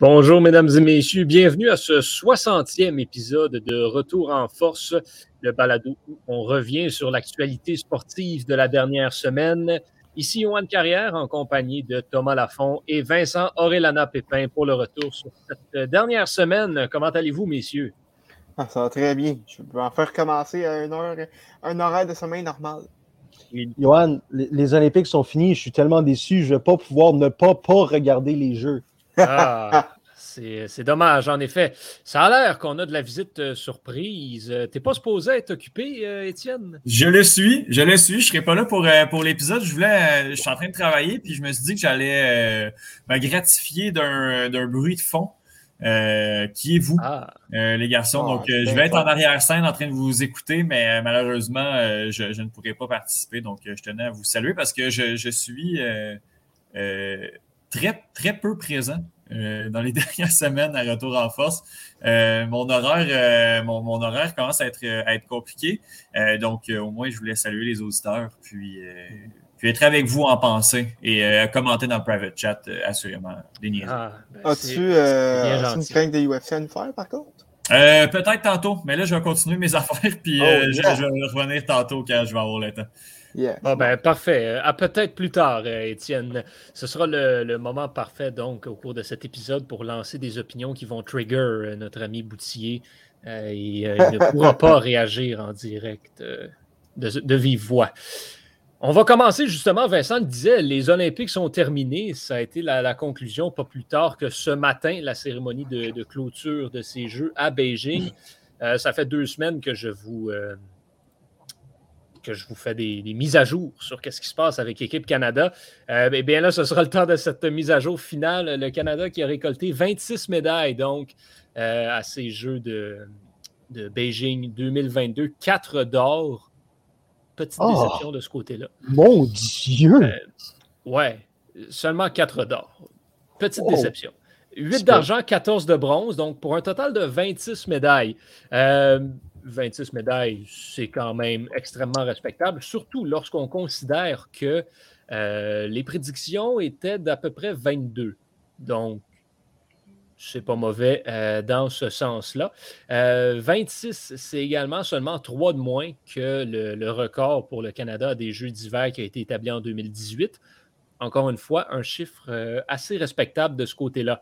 Bonjour, mesdames et messieurs. Bienvenue à ce 60e épisode de Retour en force, le balado où on revient sur l'actualité sportive de la dernière semaine. Ici, Yoann Carrière en compagnie de Thomas Lafont et Vincent Aurélana Pépin pour le retour sur cette dernière semaine. Comment allez-vous, messieurs? Ah, ça va très bien. Je peux en faire commencer à une heure, un horaire de sommeil normal. Johan, les, Olympiques sont finis. Je suis tellement déçu. Je ne vais pas pouvoir ne pas, pas regarder les Jeux. Ah, c'est dommage, en effet. Ça a l'air qu'on a de la visite euh, surprise. Euh, t'es pas supposé être occupé, euh, Étienne? Je le suis, je le suis. Je serai pas là pour, pour l'épisode. Je voulais, je suis en train de travailler, puis je me suis dit que j'allais me gratifier d'un bruit de fond. qui est vous, ah. les garçons. Ah, Donc, je vais être en arrière-scène en train de vous écouter, mais malheureusement, je, je, ne pourrai pas participer. Donc, je tenais à vous saluer parce que je, je suis très, très peu présent euh, dans les dernières semaines à retour en force. Euh, mon, horaire, euh, mon, horaire commence à être, à être compliqué. donc, au moins, je voulais saluer les auditeurs, puis, puis être avec vous en pensée et commenter dans le private chat, assurément. Ah, ben, As-tu une crainte des UFC à nous faire, par contre? Peut-être tantôt, mais là, je vais continuer mes affaires, puis oh, je, je, vais revenir tantôt quand je vais avoir le temps. Ah, ben, parfait. À peut-être plus tard, euh, Étienne. Ce sera le, moment parfait, donc, au cours de cet épisode pour lancer des opinions qui vont trigger euh, notre ami Boutier. Euh, et il ne pourra pas réagir en direct de, vive voix. On va commencer justement, Vincent le disait, les Olympiques sont terminés. Ça a été la, conclusion pas plus tard que ce matin, la cérémonie de, de clôture de ces Jeux à Beijing. ça fait deux semaines que je vous que je vous fais des, mises à jour sur ce qui se passe avec l'équipe Canada. Euh, eh bien là, ce sera le temps de cette mise à jour finale. Le Canada qui a récolté 26 médailles donc euh, à ces Jeux de, de Beijing 2022, 4 d'or. Petite oh! déception de ce côté-là. Mon Dieu! Euh, ouais, seulement 4 d'or. Petite oh! déception. 8 d'argent, 14 de bronze, donc pour un total de 26 médailles. 26 médailles, c'est quand même extrêmement respectable, surtout lorsqu'on considère que euh, les prédictions étaient d'à peu près 22. Donc, c'est pas mauvais euh, dans ce sens-là. 26, euh, c'est également seulement 3 de moins que le, le, record pour le Canada des Jeux d'hiver qui a été établi en 2018. Encore une fois, un chiffre assez respectable de ce côté-là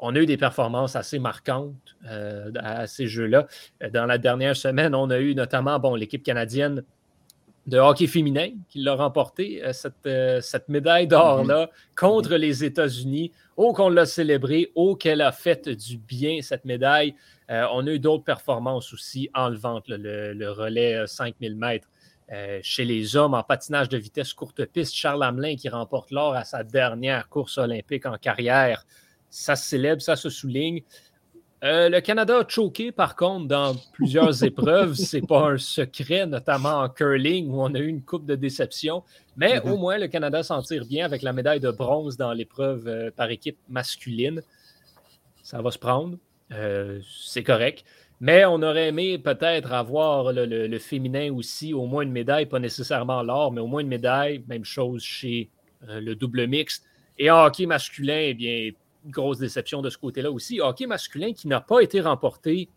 on a eu des performances assez marquantes euh, à ces jeux-là. Dans la dernière semaine, on a eu notamment bon, l'équipe canadienne de hockey féminin qui l'a remporté, euh, euh, cette, médaille d'or-là, mm-hmm. contre les États-Unis. Oh, qu'on l'a célébré, oh, qu'elle a fait du bien, cette médaille. on a eu d'autres performances aussi enlevantes, le, le, relais 5000 mètres. chez les hommes en patinage de vitesse courte piste, Charles Hamelin qui remporte l'or à sa dernière course olympique en carrière ça se célèbre, ça se souligne. Euh, le Canada a choqué, par contre, dans plusieurs épreuves. Ce n'est pas un secret, notamment en curling, où on a eu une coupe de déception. Mais mm-hmm. au moins, le Canada s'en tire bien avec la médaille de bronze dans l'épreuve euh, par équipe masculine. Ça va se prendre. Euh, c'est correct. Mais on aurait aimé peut-être avoir le, féminin aussi, au moins une médaille, pas nécessairement l'or, mais au moins une médaille. Même chose chez le double mixte. Et en hockey masculin, eh bien, grosse déception de ce côté-là aussi. Hockey masculin qui n'a pas été remporté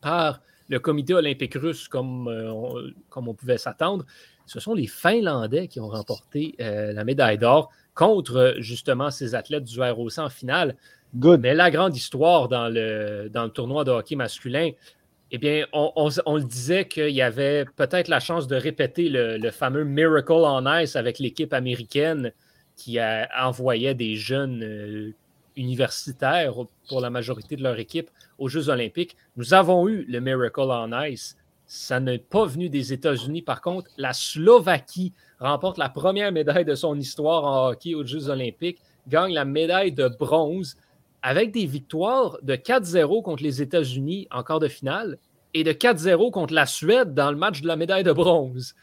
par le comité olympique russe comme, euh, on, comme on pouvait s'attendre. Ce sont les Finlandais qui ont remporté euh, la médaille d'or contre justement ces athlètes du ROC en finale. Good. Mais la grande histoire dans le, dans le tournoi de hockey masculin, eh bien, on, le disait qu'il y avait peut-être la chance de répéter le, fameux Miracle on Ice avec l'équipe américaine qui a, envoyait des jeunes euh, universitaires pour la majorité de leur équipe aux Jeux olympiques. Nous avons eu le Miracle on Ice. Ça n'est pas venu des États-Unis. Par contre, la Slovaquie remporte la première médaille de son histoire en hockey aux Jeux olympiques, gagne la médaille de bronze avec des victoires de 4-0 contre les États-Unis en quart de finale et de 4-0 contre la Suède dans le match de la médaille de bronze.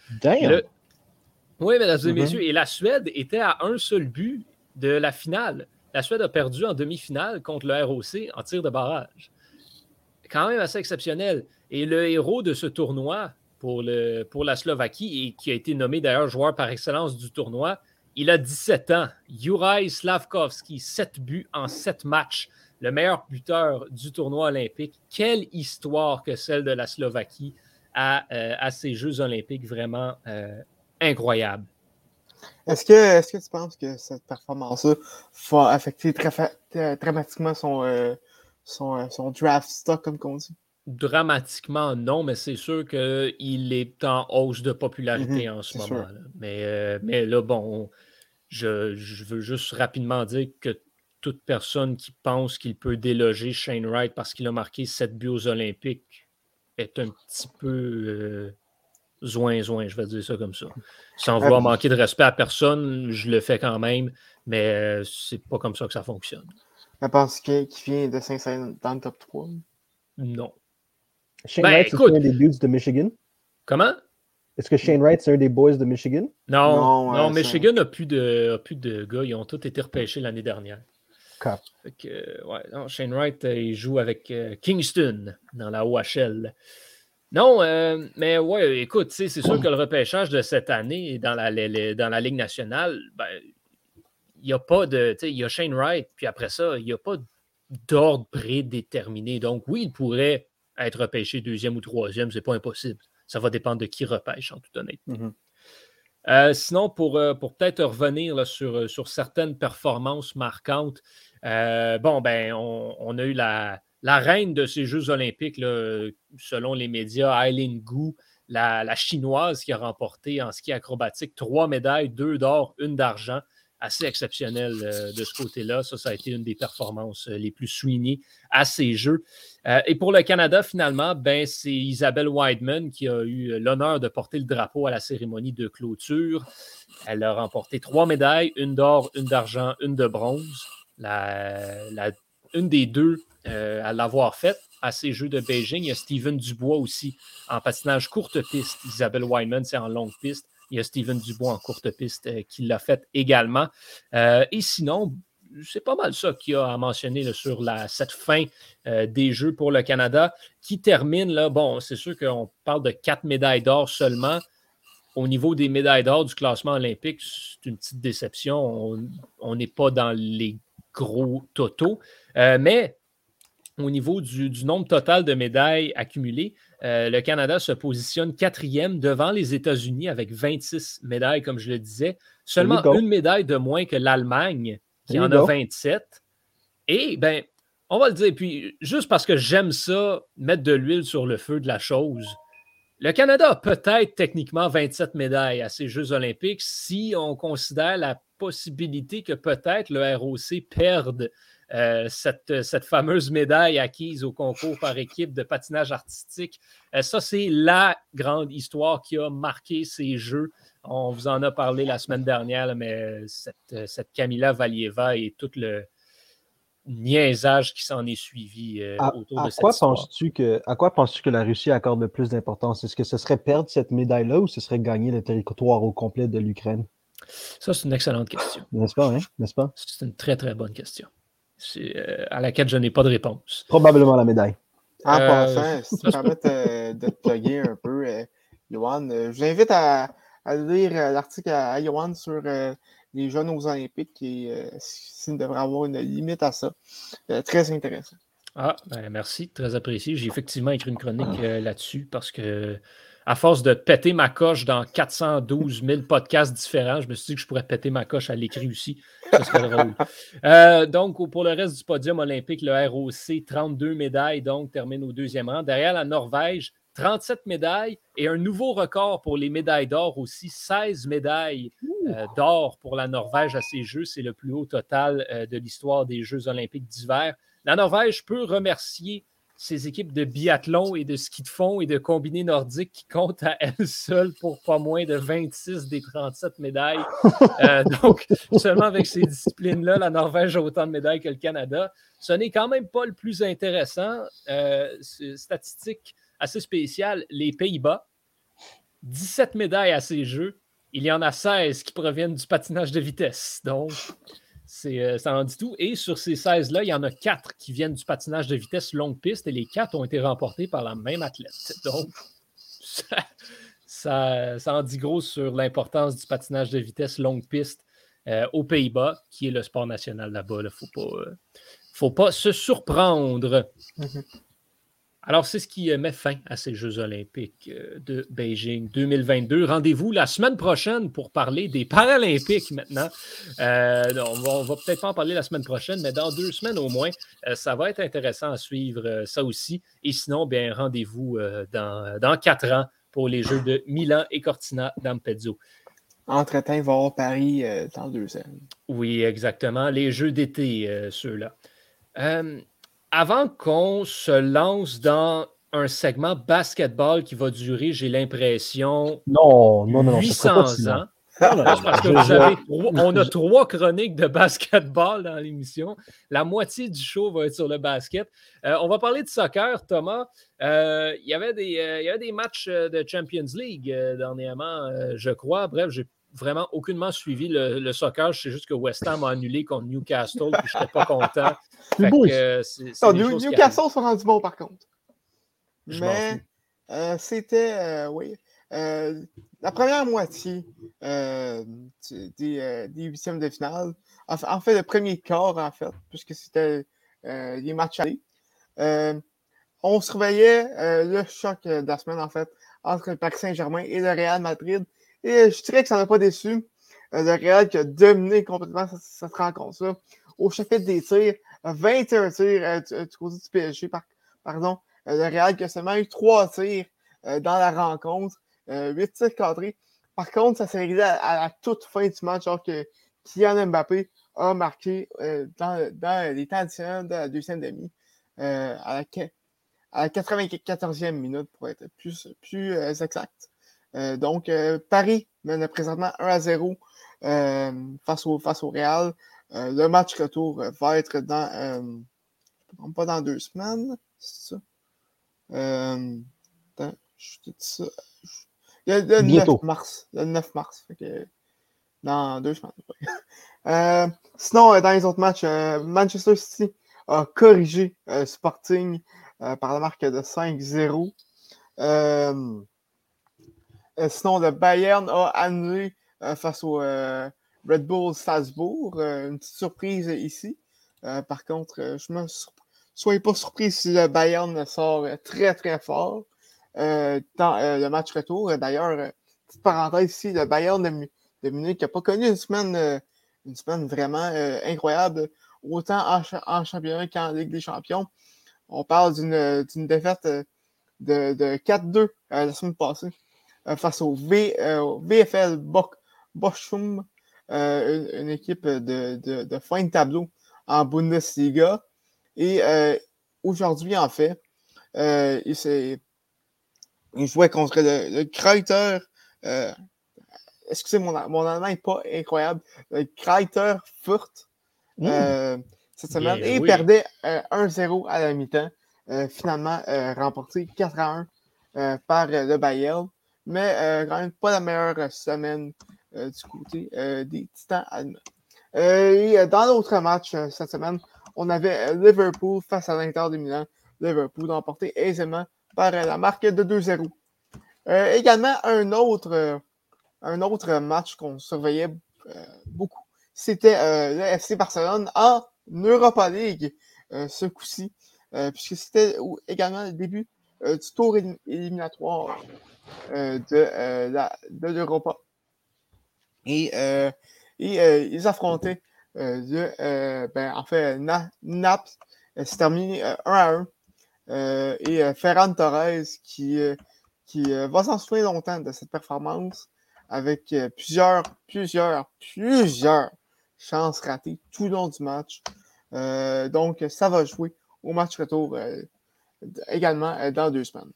Oui, mesdames et mm-hmm. messieurs, et la Suède était à un seul but de la finale la Suède a perdu en demi-finale contre le ROC en tir de barrage. Quand même assez exceptionnel. Et le héros de ce tournoi pour, la Slovaquie, et qui a été nommé d'ailleurs joueur par excellence du tournoi, il a 17 ans. Juraj Slavkovski, 7 buts en 7 matchs. le meilleur buteur du tournoi olympique. Quelle histoire que celle de la Slovaquie à, à ces Jeux olympiques, vraiment incroyable. Est-ce que, est que tu penses que cette performance-là va affecter dramatiquement son, son, son, draft stock, comme on dit? Dramatiquement, non, mais c'est sûr qu'il est en hausse de popularité mm-hmm, en ce moment. Là. Mais, mais là, bon, je, veux juste rapidement dire que toute personne qui pense qu'il peut déloger Shane Wright parce qu'il a marqué 7 buts aux Olympiques est un petit peu euh, zoin, zoin, je vais dire ça comme ça. Sans vouloir manquer de respect à personne, je le fais quand même, mais euh, c'est pas comme ça que ça fonctionne. Je pense qu'il vient de 500 dans le top 3. Non. Shane ben, Wright, c'est un des buts de Michigan? Comment? Est-ce que Shane Wright, c'est un des boys de Michigan? Non, non, Michigan n'a plus, de, plus de gars. Ils ont tous été repêchés l'année dernière. Shane Wright, euh, il joue avec euh, Kingston dans la OHL. Non, euh, mais ouais, écoute, c'est sûr que le repêchage de cette année dans la, dans la Ligue nationale, ben, il n'y a pas de. Il y a Shane Wright, puis après ça, il n'y a pas d'ordre prédéterminé. Donc, oui, il pourrait être repêché deuxième ou troisième, c'est pas impossible. Ça va dépendre de qui repêche, en toute honnêteté. Mm-hmm. Euh, sinon, pour, euh, pour peut-être revenir sur, sur certaines performances marquantes, bon, ben, on, a eu la, la, reine de ces Jeux olympiques, selon les médias, Eileen Gu, la, chinoise qui a remporté en ski acrobatique trois médailles, deux d'or, une d'argent assez exceptionnel euh, de ce côté-là. Ça, ça a été une des performances euh, les plus soulignées à ces Jeux. Euh, et pour le Canada, finalement, ben, c'est Isabelle Wideman qui a eu l'honneur de porter le drapeau à la cérémonie de clôture. Elle a remporté trois médailles, une d'or, une d'argent, une de bronze. La, une des deux à l'avoir faite à ces Jeux de Beijing. Il y a Steven Dubois aussi en patinage courte piste. Isabelle Wideman, c'est en longue piste. Il y a Steven Dubois en courte piste euh, qui l'a fait également. Euh, et sinon, c'est pas mal ça qu'il a à mentionner sur la, cette fin euh, des Jeux pour le Canada qui termine, là, bon, c'est sûr qu'on parle de quatre médailles d'or seulement. Au niveau des médailles d'or du classement olympique, c'est une petite déception. On n'est pas dans les gros totaux. mais au niveau du, nombre total de médailles accumulées, euh, le Canada se positionne quatrième devant les États-Unis avec 26 médailles, comme je le disais. Seulement une médaille de moins que l'Allemagne, qui en a 27. Et, ben, on va le dire, puis juste parce que j'aime ça, mettre de l'huile sur le feu de la chose, le Canada a peut-être techniquement 27 médailles à ces Jeux olympiques si on considère la possibilité que peut-être le ROC perde euh, cette, fameuse médaille acquise au concours par équipe de patinage artistique. Euh, ça, c'est la grande histoire qui a marqué ces Jeux. On vous en a parlé la semaine dernière, mais cette, cette Camila Valieva et tout le niaisage qui s'en est suivi euh, autour de cette quoi penses-tu que À quoi penses-tu que la Russie accorde le plus d'importance? Est-ce que ce serait perdre cette médaille-là ou ce serait gagner le territoire au complet de l'Ukraine? Ça, c'est une excellente question. N'est-ce pas, hein? N'est-ce pas? C'est une très, très bonne question. Euh, à laquelle je n'ai pas de réponse. Probablement la médaille. En euh, passant, si tu permets de te plugger un peu, euh, Johan, je vous invite à, lire l'article à, Johan sur les jeunes aux Olympiques et s'il devrait avoir une limite à ça. très intéressant. Ah, ben merci, très apprécié. J'ai effectivement écrit une chronique là-dessus parce que à force de péter ma coche dans 412 000 podcasts différents, je me suis dit que je pourrais péter ma coche à l'écrit aussi. Ça serait drôle. Euh, donc, pour le reste du podium olympique, le ROC, 32 médailles, donc termine au deuxième rang. Derrière la Norvège, 37 médailles et un nouveau record pour les médailles d'or aussi, 16 médailles euh, d'or pour la Norvège à ces Jeux. C'est le plus haut total euh, de l'histoire des Jeux olympiques d'hiver. La Norvège peut remercier ces équipes de biathlon et de ski de fond et de combiné nordique qui comptent à elles seules pour pas moins de 26 des 37 médailles. Euh, donc, seulement avec ces disciplines-là, la Norvège a autant de médailles que le Canada. Ce n'est quand même pas le plus intéressant. Statistique assez spéciale, les Pays-Bas, 17 médailles à ces Jeux. Il y en a 16 qui proviennent du patinage de vitesse. Donc, euh, ça en dit tout. Et sur ces 16-là, il y en a 4 qui viennent du patinage de vitesse longue piste et les 4 ont été remportés par la même athlète. Donc, ça, ça, en dit gros sur l'importance du patinage de vitesse longue piste euh, aux Pays-Bas, qui est le sport national là-bas. Il ne faut pas, faut pas se surprendre. Mhm. Alors, c'est ce qui met fin à ces Jeux olympiques euh, de Beijing 2022. Rendez-vous la semaine prochaine pour parler des Paralympiques maintenant. Euh, on va, va peut-être pas en parler la semaine prochaine, mais dans deux semaines au moins, euh, ça va être intéressant à suivre ça aussi. Et sinon, bien, rendez-vous dans, dans quatre ans pour les Jeux de Milan et Cortina d'Ampezzo. Entre-temps, il va y avoir Paris dans deux ans. Oui, exactement. Les Jeux d'été, ceux-là avant qu'on se lance dans un segment basketball qui va durer, j'ai l'impression, non, non, non, 800 ans. parce que vous avez, on a trois chroniques de basketball dans l'émission. La moitié du show va être sur le basket. Euh, on va parler de soccer, Thomas. Euh, il, y avait des, euh, il y avait des matchs de Champions League dernièrement, je crois. Bref, j'ai vraiment aucunement suivi le, soccer. Je sais juste que West Ham a annulé contre Newcastle, puis je n'étais pas content. Newcastle sont rendus bons par contre. Mais euh, c'était, euh, oui, euh, la première moitié des, huitièmes de finale. En, fait, le premier quart, en fait, puisque c'était les matchs allés. on surveillait le choc de la semaine, en fait, entre le Paris Saint-Germain et le Real Madrid. Et je dirais que ça n'a pas déçu. Euh, le Real qui a dominé complètement cette, rencontre-là. Au chapitre des tirs, 21 tirs euh, du, côté du PSG, pardon. Euh, le Real qui a seulement eu 3 tirs dans la rencontre, 8 tirs cadrés. Par contre, ça s'est réglé à, la toute fin du match, alors que Kylian Mbappé a marqué dans, les temps additionnels de la deuxième demi à, la, 94e minute, pour être plus, plus exact. Euh, donc, euh, Paris mène présentement 1 à 0 euh, face, au, face au Real. Le match retour va être dans, pas dans deux semaines, c'est ça? attends, je te dis ça. Le, 9 mars. Le 9 mars. dans deux semaines. sinon, dans les autres matchs, Manchester City a corrigé Sporting par la marque de 5-0. Euh, sinon, le Bayern a annulé euh, face au euh, Red Bull Salzbourg. une petite surprise ici. par contre, je me soyez pas surpris si le Bayern sort très très fort dans le match retour. D'ailleurs, petite parenthèse ici, le Bayern de, Munich n'a pas connu une semaine, une semaine vraiment incroyable, autant en, championnat qu'en Ligue des Champions. On parle d'une défaite de, de 4-2 la semaine passée. Euh, face au VFL Bochum, euh, une, équipe de, de, fin de tableau en Bundesliga. Et euh, aujourd'hui, en fait, il, il, jouait contre le, le Kreiter. excusez, mon, mon allemand n'est pas incroyable. Le Kreiter Furt. Mmh. cette semaine. et il perdait 1-0 à la mi-temps. finalement, remporté 4 1 par le Bayern mais euh, quand même pas la meilleure semaine euh, du côté euh, des Titans allemands. et dans l'autre match cette semaine, on avait Liverpool face à l'Inter de Milan. Liverpool emporté aisément par la marque de 2-0. également, un autre, un autre match qu'on surveillait beaucoup, c'était le FC Barcelone en Europa League ce coup-ci, puisque c'était également le début du tour éliminatoire euh, euh, de l'Europa. Et, euh, et ils affrontaient le, ben, en fait, Naps. C'est terminé 1 à 1. et Ferran Torres qui, qui va s'en souvenir longtemps de cette performance avec plusieurs, plusieurs, plusieurs chances ratées tout le long du match. donc, ça va jouer au match retour également dans deux semaines.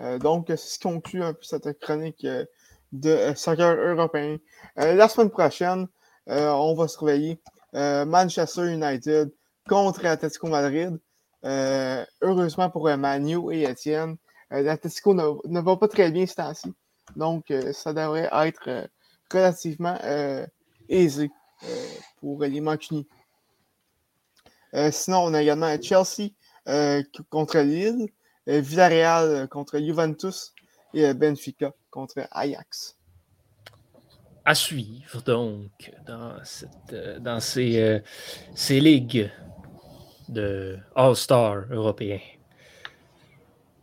Euh, donc, c'est ce qui conclut un peu cette chronique euh, de euh, soccer européen. la semaine prochaine, on va surveiller Manchester United contre Atletico Madrid. heureusement pour Manu et Etienne, l'Atletico ne, va pas très bien ce temps-ci. Donc, ça devrait être relativement aisé pour les Mancuniers. sinon, on a également Chelsea contre Lille. Euh, Villarreal euh, contre Juventus et euh, Benfica contre Ajax. À suivre donc dans, cette, dans ces, ces ligues de All-Star européen.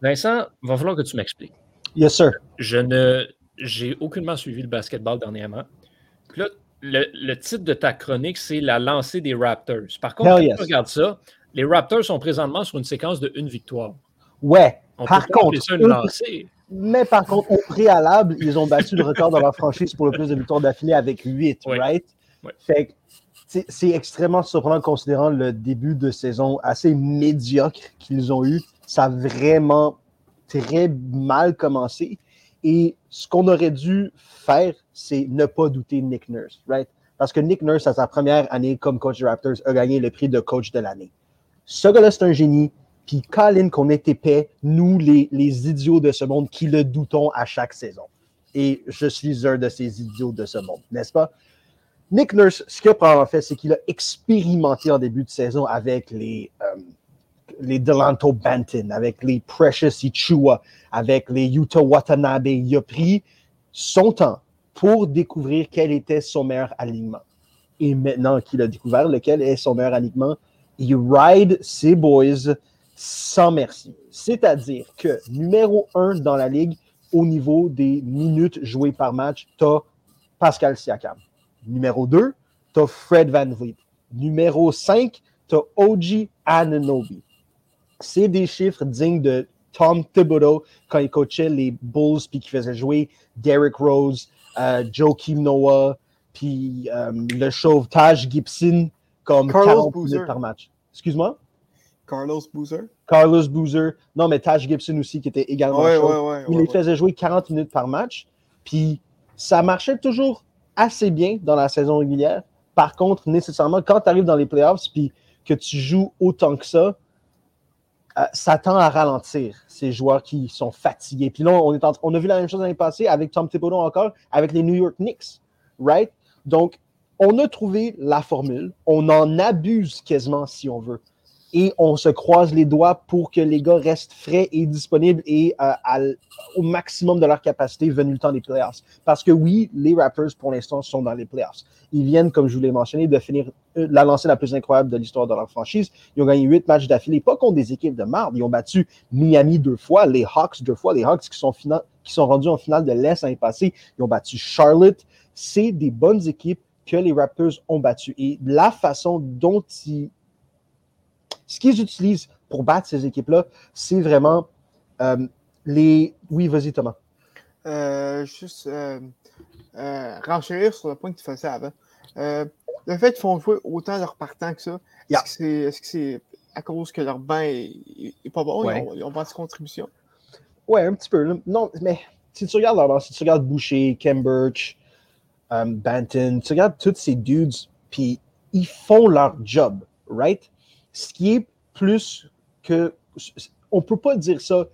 Vincent, il va falloir que tu m'expliques. Yes, sir. Je ne j'ai aucunement suivi le basketball dernièrement. là, le, titre de ta chronique, c'est la lancée des Raptors. Par contre, quand tu regardes ça, les Raptors sont présentement sur une séquence de une victoire. Ouais. par contre, mais par contre, au préalable, ils ont battu le record de leur franchise pour le plus de victoires d'affilée avec 8, right? Fait c'est extrêmement surprenant considérant le début de saison assez médiocre qu'ils ont eu. Ça a vraiment très mal commencé. Et ce qu'on aurait dû faire, c'est ne pas douter Nick Nurse, right? Parce que Nick Nurse, à sa première année comme coach des Raptors, a gagné le prix de coach de l'année. Ce gars-là, c'est un génie. Puis Colin, qu'on est épais, nous, les, idiots de ce monde, qui le doutons à chaque saison. Et je suis un de ces idiots de ce monde, n'est-ce pas? Nick Nurse, ce qu'il a fait, c'est qu'il a expérimenté en début de saison avec les, euh, les Delanto Banton, avec les Precious Ichua, avec les Utah Watanabe. Il a pris son temps pour découvrir quel était son meilleur alignement. Et maintenant qu'il a découvert lequel est son meilleur alignement, il ride ses boys sans merci. C'est-à-dire que numéro un dans la ligue, au niveau des minutes jouées par match, tu as Pascal Siakam. Numéro 2, tu as Fred Van Vliet. Numéro 5, tu as OG Ananobi. C'est des chiffres dignes de Tom Thibodeau quand il coachait les Bulls puis qu'il faisait jouer Derrick Rose, euh, Joe Kim Noah, puis euh, le chauvetage Gibson comme Carlos 40 minutes par match. Excuse-moi? Carlos Boozer? Carlos Boozer. Non, mais Taj Gibson aussi, qui était également chaud. Il les faisait jouer 40 minutes par match. Puis ça marchait toujours assez bien dans la saison régulière. Par contre, nécessairement, quand tu arrives dans les playoffs puis que tu joues autant que ça, euh, ça tend à ralentir ces joueurs qui sont fatigués. Puis là, on, est on a vu la même chose l'année passée avec Tom Thibodeau encore, avec les New York Knicks, right? Donc, on a trouvé la formule, on en abuse quasiment si on veut et on se croise les doigts pour que les gars restent frais et disponibles et euh, au maximum de leur capacité venu le temps des playoffs. Parce que oui, les Raptors, pour l'instant, sont dans les playoffs. Ils viennent, comme je vous l'ai mentionné, de finir euh, la lancée la plus incroyable de l'histoire de leur franchise. Ils ont gagné huit matchs d'affilée, pas contre des équipes de marde. Ils ont battu Miami deux fois, les Hawks deux fois, les Hawks qui sont, qui sont rendus en finale de l'Est l'année passée. Ils ont battu Charlotte. C'est des bonnes équipes que les Raptors ont battues. Et la façon dont ils ce qu'ils utilisent pour battre ces équipes-là, c'est vraiment euh, les. Oui, vas-y, Thomas. Euh, juste euh, renchérir sur le point que tu faisais avant. le fait qu'ils font jouer autant leurs partants que ça, est-ce que c'est à cause que leur bain est, pas bon? Ils, ont, pas de contribution? Oui, un petit peu. Non, mais si tu regardes leur si tu regardes Boucher, Cambridge, Banton, tu regardes tous ces dudes, puis ils font leur job, right? Ce qui est plus que. On ne peut pas dire ça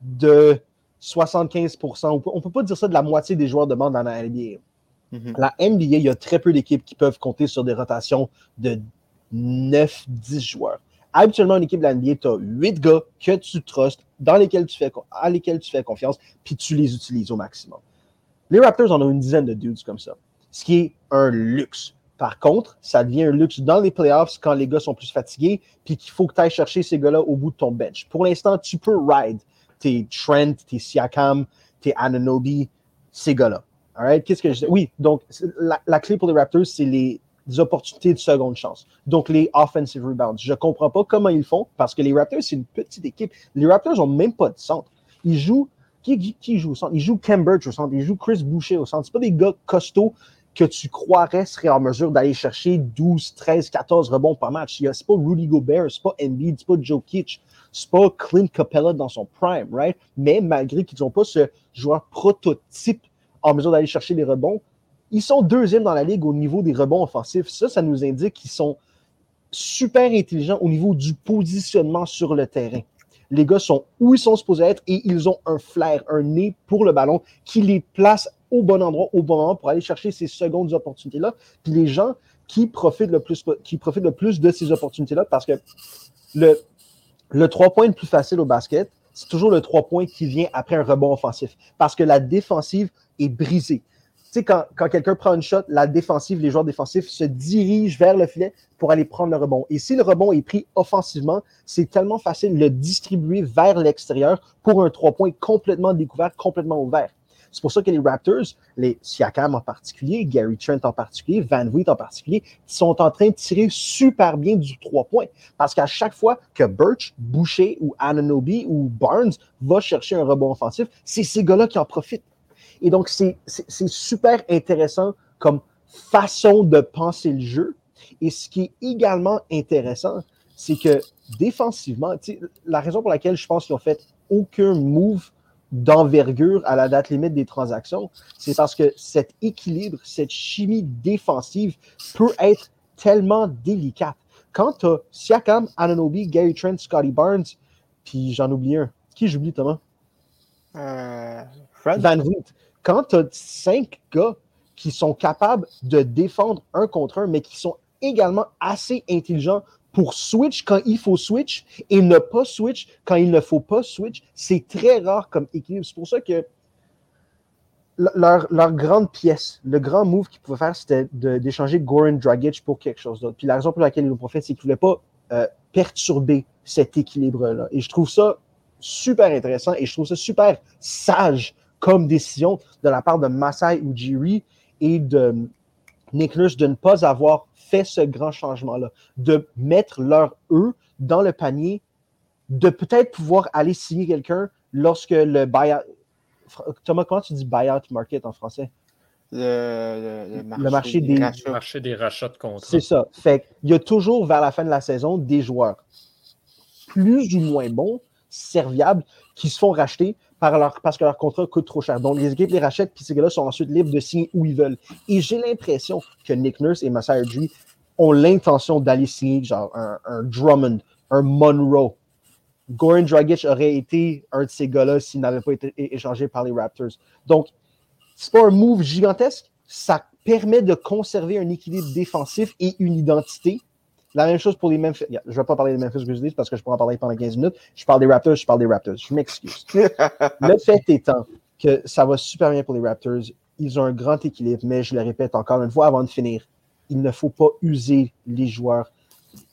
de 75% On ne peut pas dire ça de la moitié des joueurs de bande dans la NBA. La NBA, il y a très peu d'équipes qui peuvent compter sur des rotations de 9-10 joueurs. Habituellement, une équipe de la NBA, tu as 8 gars que tu trustes, dans lesquels tu fais, à lesquels tu fais confiance, puis tu les utilises au maximum. Les Raptors en ont une dizaine de dudes comme ça, ce qui est un luxe. Par contre, ça devient un luxe dans les playoffs quand les gars sont plus fatigués, puis qu'il faut que tu ailles chercher ces gars-là au bout de ton bench. Pour l'instant, tu peux ride tes Trent, tes Siakam, tes Ananobi, ces gars-là. Qu'est-ce que je dis? Oui, donc la, clé pour les Raptors, c'est les, opportunités de seconde chance. Donc les offensive rebounds. Je ne comprends pas comment ils font parce que les Raptors, c'est une petite équipe. Les Raptors n'ont même pas de centre. Ils jouent. Qui, qui joue au centre? Ils jouent Cambridge au centre. Ils jouent Chris Boucher au centre. Ce pas des gars costauds que tu croirais serait en mesure d'aller chercher 12, 13, 14 rebonds par match. Ce n'est pas Rudy Gobert, ce n'est pas Embiid, ce n'est pas Joe Kitch, ce n'est pas Clint Capella dans son prime, right? Mais malgré qu'ils n'ont pas ce joueur prototype en mesure d'aller chercher les rebonds, ils sont deuxième dans la ligue au niveau des rebonds offensifs. Ça, ça nous indique qu'ils sont super intelligents au niveau du positionnement sur le terrain. Les gars sont où ils sont supposés être et ils ont un flair, un nez pour le ballon qui les place au bon endroit, au bon moment pour aller chercher ces secondes opportunités-là. Puis les gens qui profitent le plus, de ces opportunités-là, parce que le trois points le plus facile au basket, c'est toujours le trois points qui vient après un rebond offensif. Parce que la défensive est brisée. Sais, quand, quand quelqu'un prend une shot, la défensive, les joueurs défensifs se dirigent vers le filet pour aller prendre le rebond. Et si le rebond est pris offensivement, c'est tellement facile de le distribuer vers l'extérieur pour un trois points complètement découvert, complètement ouvert. C'est pour ça que les Raptors, les Siakam en particulier, Gary Trent en particulier, Van Vliet en particulier, sont en train de tirer super bien du trois points. Parce qu'à chaque fois que Birch, Boucher ou Ananobi ou Barnes va chercher un rebond offensif, c'est ces gars-là qui en profitent. Et donc, c'est super intéressant comme façon de penser le jeu. Et ce qui est également intéressant, c'est que défensivement, la raison pour laquelle je pense qu'ils ont fait aucun move d'envergure à la date limite des transactions, c'est parce que cet équilibre, cette chimie défensive peut être tellement délicate. Quand tu as Siakam, Ananobi, Gary Trent, Scotty Barnes, puis j'en oublie un. Qui j'oublie, Thomas? Euh, Van Vliet quand tu as cinq gars qui sont capables de défendre un contre un, mais qui sont également assez intelligents pour switch quand il faut switch et ne pas switch quand il ne faut pas switch, c'est très rare comme équilibre. C'est pour ça que leur, grande pièce, le grand move qu'ils pouvaient faire, c'était d'échanger Goran Dragic pour quelque chose d'autre. Puis la raison pour laquelle ils l'ont c'est qu'ils ne voulaient pas euh, perturber cet équilibre-là. Et je trouve ça super intéressant et je trouve ça super sage comme décision de la part de Masai Ujiri et de Nick Nurse de ne pas avoir fait ce grand changement-là, de mettre leur eux dans le panier, de peut-être pouvoir aller signer quelqu'un lorsque le buyout. Thomas, comment tu dis buyout market en français? Le, marché, des, rachats. marché des rachats de contrats. C'est ça. Fait il y a toujours vers la fin de la saison des joueurs plus ou moins bons, serviables, qui se font racheter parce que leur contrat coûte trop cher. Donc, les équipes les rachètent, puis ces gars-là sont ensuite libres de signer où ils veulent. Et j'ai l'impression que Nick Nurse et Masai Ujiri ont l'intention d'aller signer un, Drummond, un Monroe. Goran Dragic aurait été un de ces gars-là s'il n'avait pas été échangé par les Raptors. Donc, c'est pas un move gigantesque, ça permet de conserver un équilibre défensif et une identité la même chose pour les Memphis. Je ne vais pas parler des Memphis Grizzlies parce que je pourrais en parler pendant 15 minutes. Je parle des Raptors, je parle des Raptors. Je m'excuse. le fait étant que ça va super bien pour les Raptors. Ils ont un grand équilibre, mais je le répète encore une fois avant de finir, il ne faut pas user les joueurs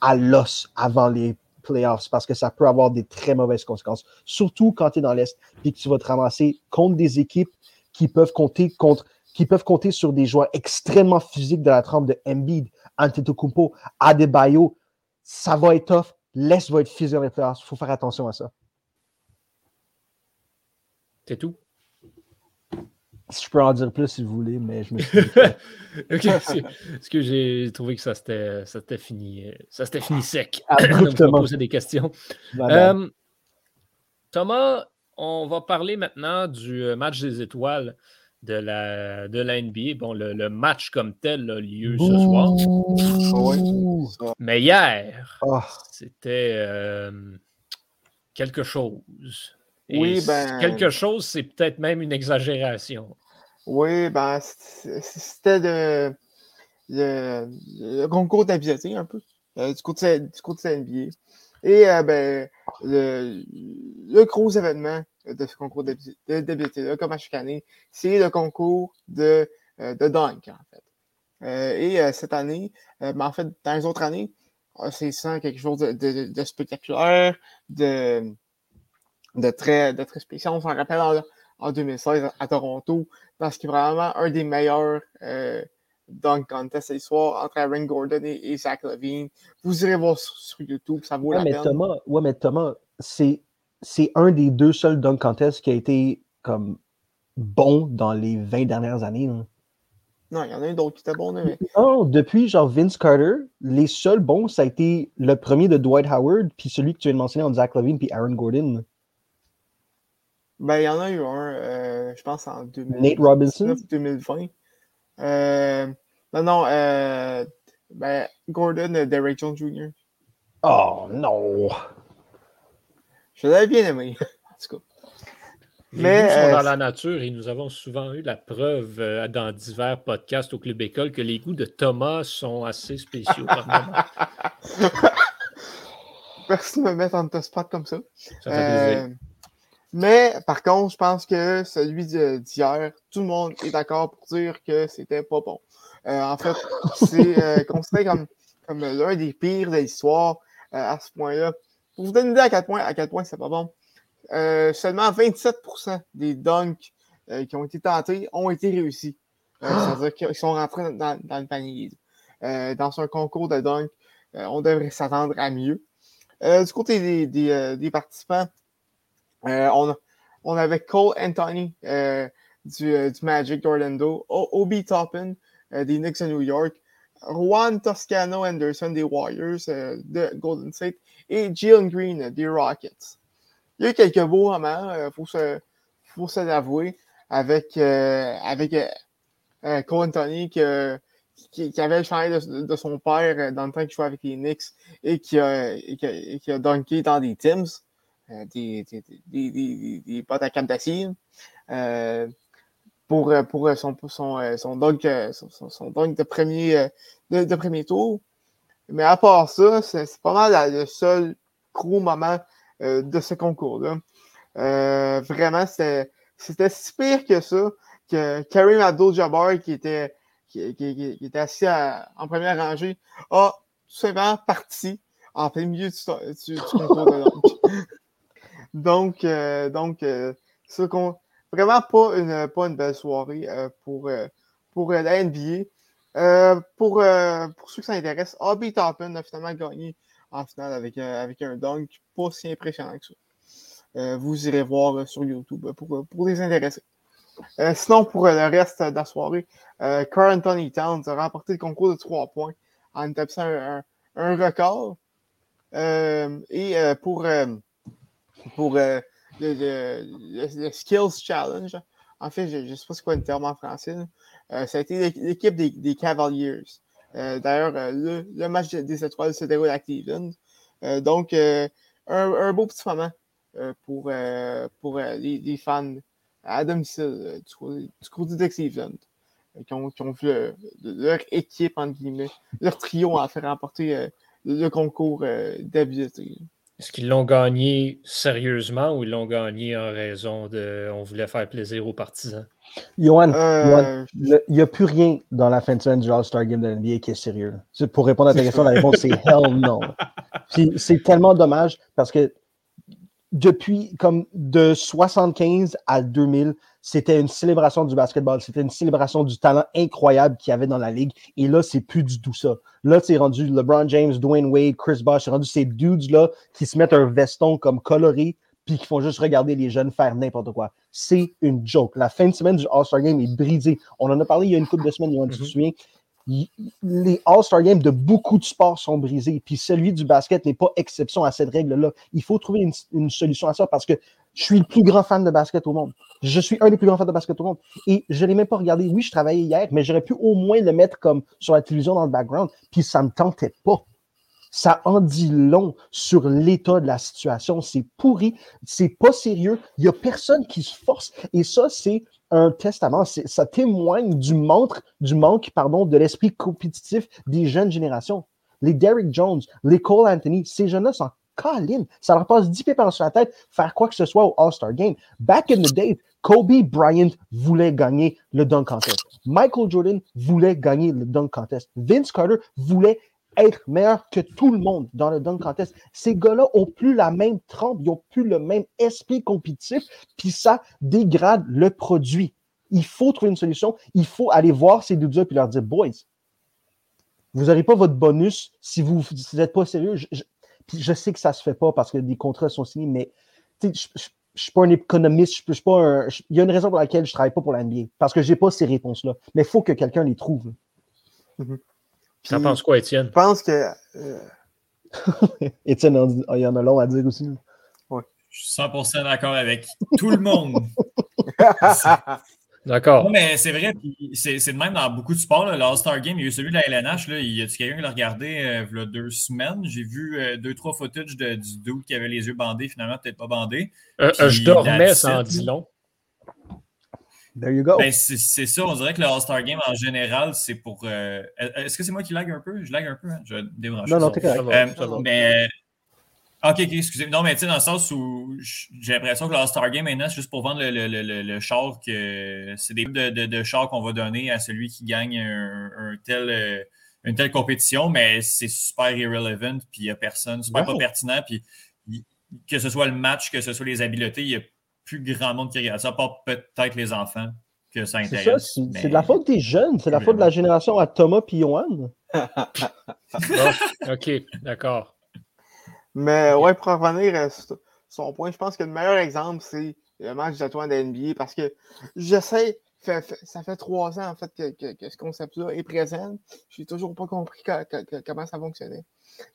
à l'os avant les playoffs parce que ça peut avoir des très mauvaises conséquences. Surtout quand tu es dans l'Est et que tu vas te ramasser contre des équipes qui peuvent compter contre qui peuvent compter sur des joueurs extrêmement physiques de la trempe de Embiid, Antetokounmpo, Adebayo, ça va être tough. L'Est va être physique Il faut faire attention à ça. C'est tout? Je peux en dire plus si vous voulez, mais je me suis ok, parce que j'ai trouvé que ça s'était fini, ça s'était fini sec. Je vais poser des questions. Euh, Thomas, on va parler maintenant du euh, match des étoiles de la, de la NBA. Bon, le, match comme tel a lieu ce soir. Mais hier, ah. c'était euh, quelque chose. oui, ben... Quelque chose, c'est peut-être même une exagération. Oui, ben, c'était le, le, concours d'habileté un peu, euh, du, côté, du côté de la NBA. Et euh, ben, le, le gros événement de ce concours d'habileté-là, comme à chaque année, c'est le concours de, euh, de dunk, en fait. Euh, et cette année, ben, en fait, dans les autres années, c'est ça quelque chose de, de, spectaculaire, de, de, très, de très spécial. On s'en rappelle en, 2016 à Toronto, parce qu'il est vraiment un des meilleurs dunk contest ce soir entre Aaron Gordon et, Zach Levine. Vous irez voir sur, YouTube, ça vaut la mais peine. Thomas, ouais, mais Thomas, c'est, c'est un des deux seuls dunk contests qui a été comme bon dans les 20 dernières années. Non, il y en a un d'autres qui étaient bons. Mais... Non, depuis genre Vince Carter, les seuls bons, ça a été le premier de Dwight Howard, puis celui que tu viens de mentionner entre Zach Levine puis Aaron Gordon. Ben, il y en a eu un, euh, je pense, en 2000, Nate Robinson? 2020. Euh, non, non, euh, ben, Gordon, Derek Jones Jr. Oh non! Je l'avais bien aimé, en tout cas. Les Mais sont dans la nature et nous avons souvent eu la preuve dans divers podcasts au Club École que les goûts de Thomas sont assez spéciaux Merci de me mettre en spot comme ça. Ça fait plaisir. Mais par contre, je pense que celui d'hier, tout le monde est d'accord pour dire que c'était pas bon. Euh, en fait, c'est considéré comme, comme l'un des pires de l'histoire à ce point-là. Pour vous donner une idée à quel point, à quel point c'est pas bon, seulement 27% des dunks qui ont été tentés ont été réussis. C'est-à-dire qu'ils sont rentrés dans, dans le panier. dans un concours de dunk, on devrait s'attendre à mieux. Euh, du côté des, des, euh, participants, euh, on, on, avait Cole Anthony du, du, Magic d'Orlando, Obi Toppin des Knicks de New York, Juan Toscano Anderson des Warriors de Golden State et Jalen Green des Rockets. Il y a eu quelques beaux moments, il faut se, faut se l'avouer, avec, avec Cole Anthony que qui, avait le chandail de, son père euh, dans le temps qu'il jouait avec les Knicks et qui a, qui a, dunké dans des Tims, euh, des, des, des, des, potes à cap euh, pour, pour son, son, son, dunk, son, dunk de premier, de, premier tour. Mais à part ça, c'est pas mal le seul gros moment de ce concours-là. vraiment, c'était si pire que ça que Karim Abdul-Jabbar, qui était qui, était assis en première rangée, a tout simplement parti en plein milieu du, du, concours de donc, euh, donc euh, vraiment pas une, pas une belle soirée euh, pour, pour la NBA. Pour, pour ceux qui s'intéressent, Abby Toppin a finalement gagné en finale avec, avec un dunk pas si impressionnant que ça. vous irez voir sur YouTube pour, pour les intéresser. Euh, sinon, pour le reste de la soirée, euh, Carl Anthony Towns a remporté le concours de 3 points en établissant un, un, record. Euh, et pour, pour le, le, Skills Challenge, en fait, je ne sais pas c'est quoi le terme en français, ça a été l'équipe des, Cavaliers. D'ailleurs, le, le, match des étoiles se déroule à Cleveland. donc, un, beau petit moment pour, pour les, fans à domicile euh, du côté, de Cleveland, euh, qui ont, vu leur équipe, entre guillemets, leur trio en faire remporter euh, le concours d'habileté. Est-ce qu'ils l'ont gagné sérieusement ou ils l'ont gagné en raison de on voulait faire plaisir aux partisans? Johan, il n'y a plus rien dans la fin de semaine du All-Star Game de l'NBA qui est sérieux. Pour répondre à ta question, la réponse c'est hell no. C'est tellement dommage parce que depuis comme de 75 à 2000, c'était une célébration du basketball, c'était une célébration du talent incroyable qu'il y avait dans la ligue. Et là, c'est plus du tout ça. Là, c'est rendu LeBron James, Dwayne Wade, Chris Bosh, c'est rendu ces dudes-là qui se mettent un veston comme coloré puis qui font juste regarder les jeunes faire n'importe quoi. C'est une joke. La fin de semaine du All-Star Game est brisée. On en a parlé il y a une couple de semaines, tu te mm-hmm. souviens les All-Star Games de beaucoup de sports sont brisés, puis celui du basket n'est pas exception à cette règle-là. Il faut trouver une, solution à ça parce que je suis le plus grand fan de basket au monde. Je suis un des plus grands fans de basket au monde. Et je ne l'ai même pas regardé. Oui, je travaillais hier, mais j'aurais pu au moins le mettre comme sur la télévision dans le background, puis ça ne me tentait pas. Ça en dit long sur l'état de la situation. C'est pourri, c'est pas sérieux. Il n'y a personne qui se force. Et ça, c'est un testament. Ça témoigne du manque, du manque pardon, de l'esprit compétitif des jeunes générations. Les Derrick Jones, les Cole Anthony, ces jeunes-là sont câlines. Ça leur passe 10 pieds par-dessus la tête faire quoi que ce soit au All-Star Game. Back in the day, Kobe Bryant voulait gagner le dunk contest. Michael Jordan voulait gagner le dunk contest. Vince Carter voulait être meilleur que tout le monde dans le dunk contest. Ces gars-là ont plus la même trempe, ils ont plus le même esprit compétitif, puis ça dégrade le produit. Il faut trouver une solution. Il faut aller voir ces dudes-là et leur dire, boys, vous n'aurez pas votre bonus si vous n'êtes pas sérieux. Je, sais que ça ne se fait pas parce que des contrats sont signés, mais je ne suis pas un économiste. Je, suis pas il y a une raison pour laquelle je ne travaille pas pour l'NBA, parce que je n'ai pas ces réponses-là. Mais il faut que quelqu'un les trouve. Mm-hmm. Ça pense quoi, Étienne? Je pense que. Euh, Étienne, il y en a long à dire aussi. Ouais. Je suis 100% d'accord avec tout le monde. D'accord. mais c'est vrai, c'est de même dans beaucoup de sports. Le star Game, il y a eu celui de la LNH. Là, il y a quelqu'un qui l'a regardé euh, il y a deux semaines? J'ai vu euh, deux, trois footage de, du dude qui avait les yeux bandés, finalement, peut-être pas bandés. je dormais sans dit long. There you go. Ben, c'est ça, on dirait que le All-Star Game en général, c'est pour. Euh, est-ce que c'est moi qui lag un peu? Je lag un peu, hein? Je débranche. Non, non, t'es correct. Euh, mais Ok, ok, excusez. Non, mais tu sais, dans le sens où j'ai l'impression que le All-Star Game maintenant, c'est juste pour vendre le, le, le, le char que c'est des de, de, de chars qu'on va donner à celui qui gagne un, tel, euh, une telle compétition, mais c'est super irrelevant, puis il n'y a personne, super pas pertinent, puis que ce soit le match, que ce soit les habiletés, il n'y a plus grand monde qui regarde ça, pas peut-être les enfants que ça intéresse. C'est de la faute des jeunes, c'est la faute de la génération à Thomas et Johan. ok, d'accord. Mais ouais, pour revenir à son point, je pense que le meilleur exemple, c'est le match de toi de NBA parce que j'essaie, ça fait trois ans en fait que, ce concept-là est présent. Je n'ai toujours pas compris comment ça fonctionnait.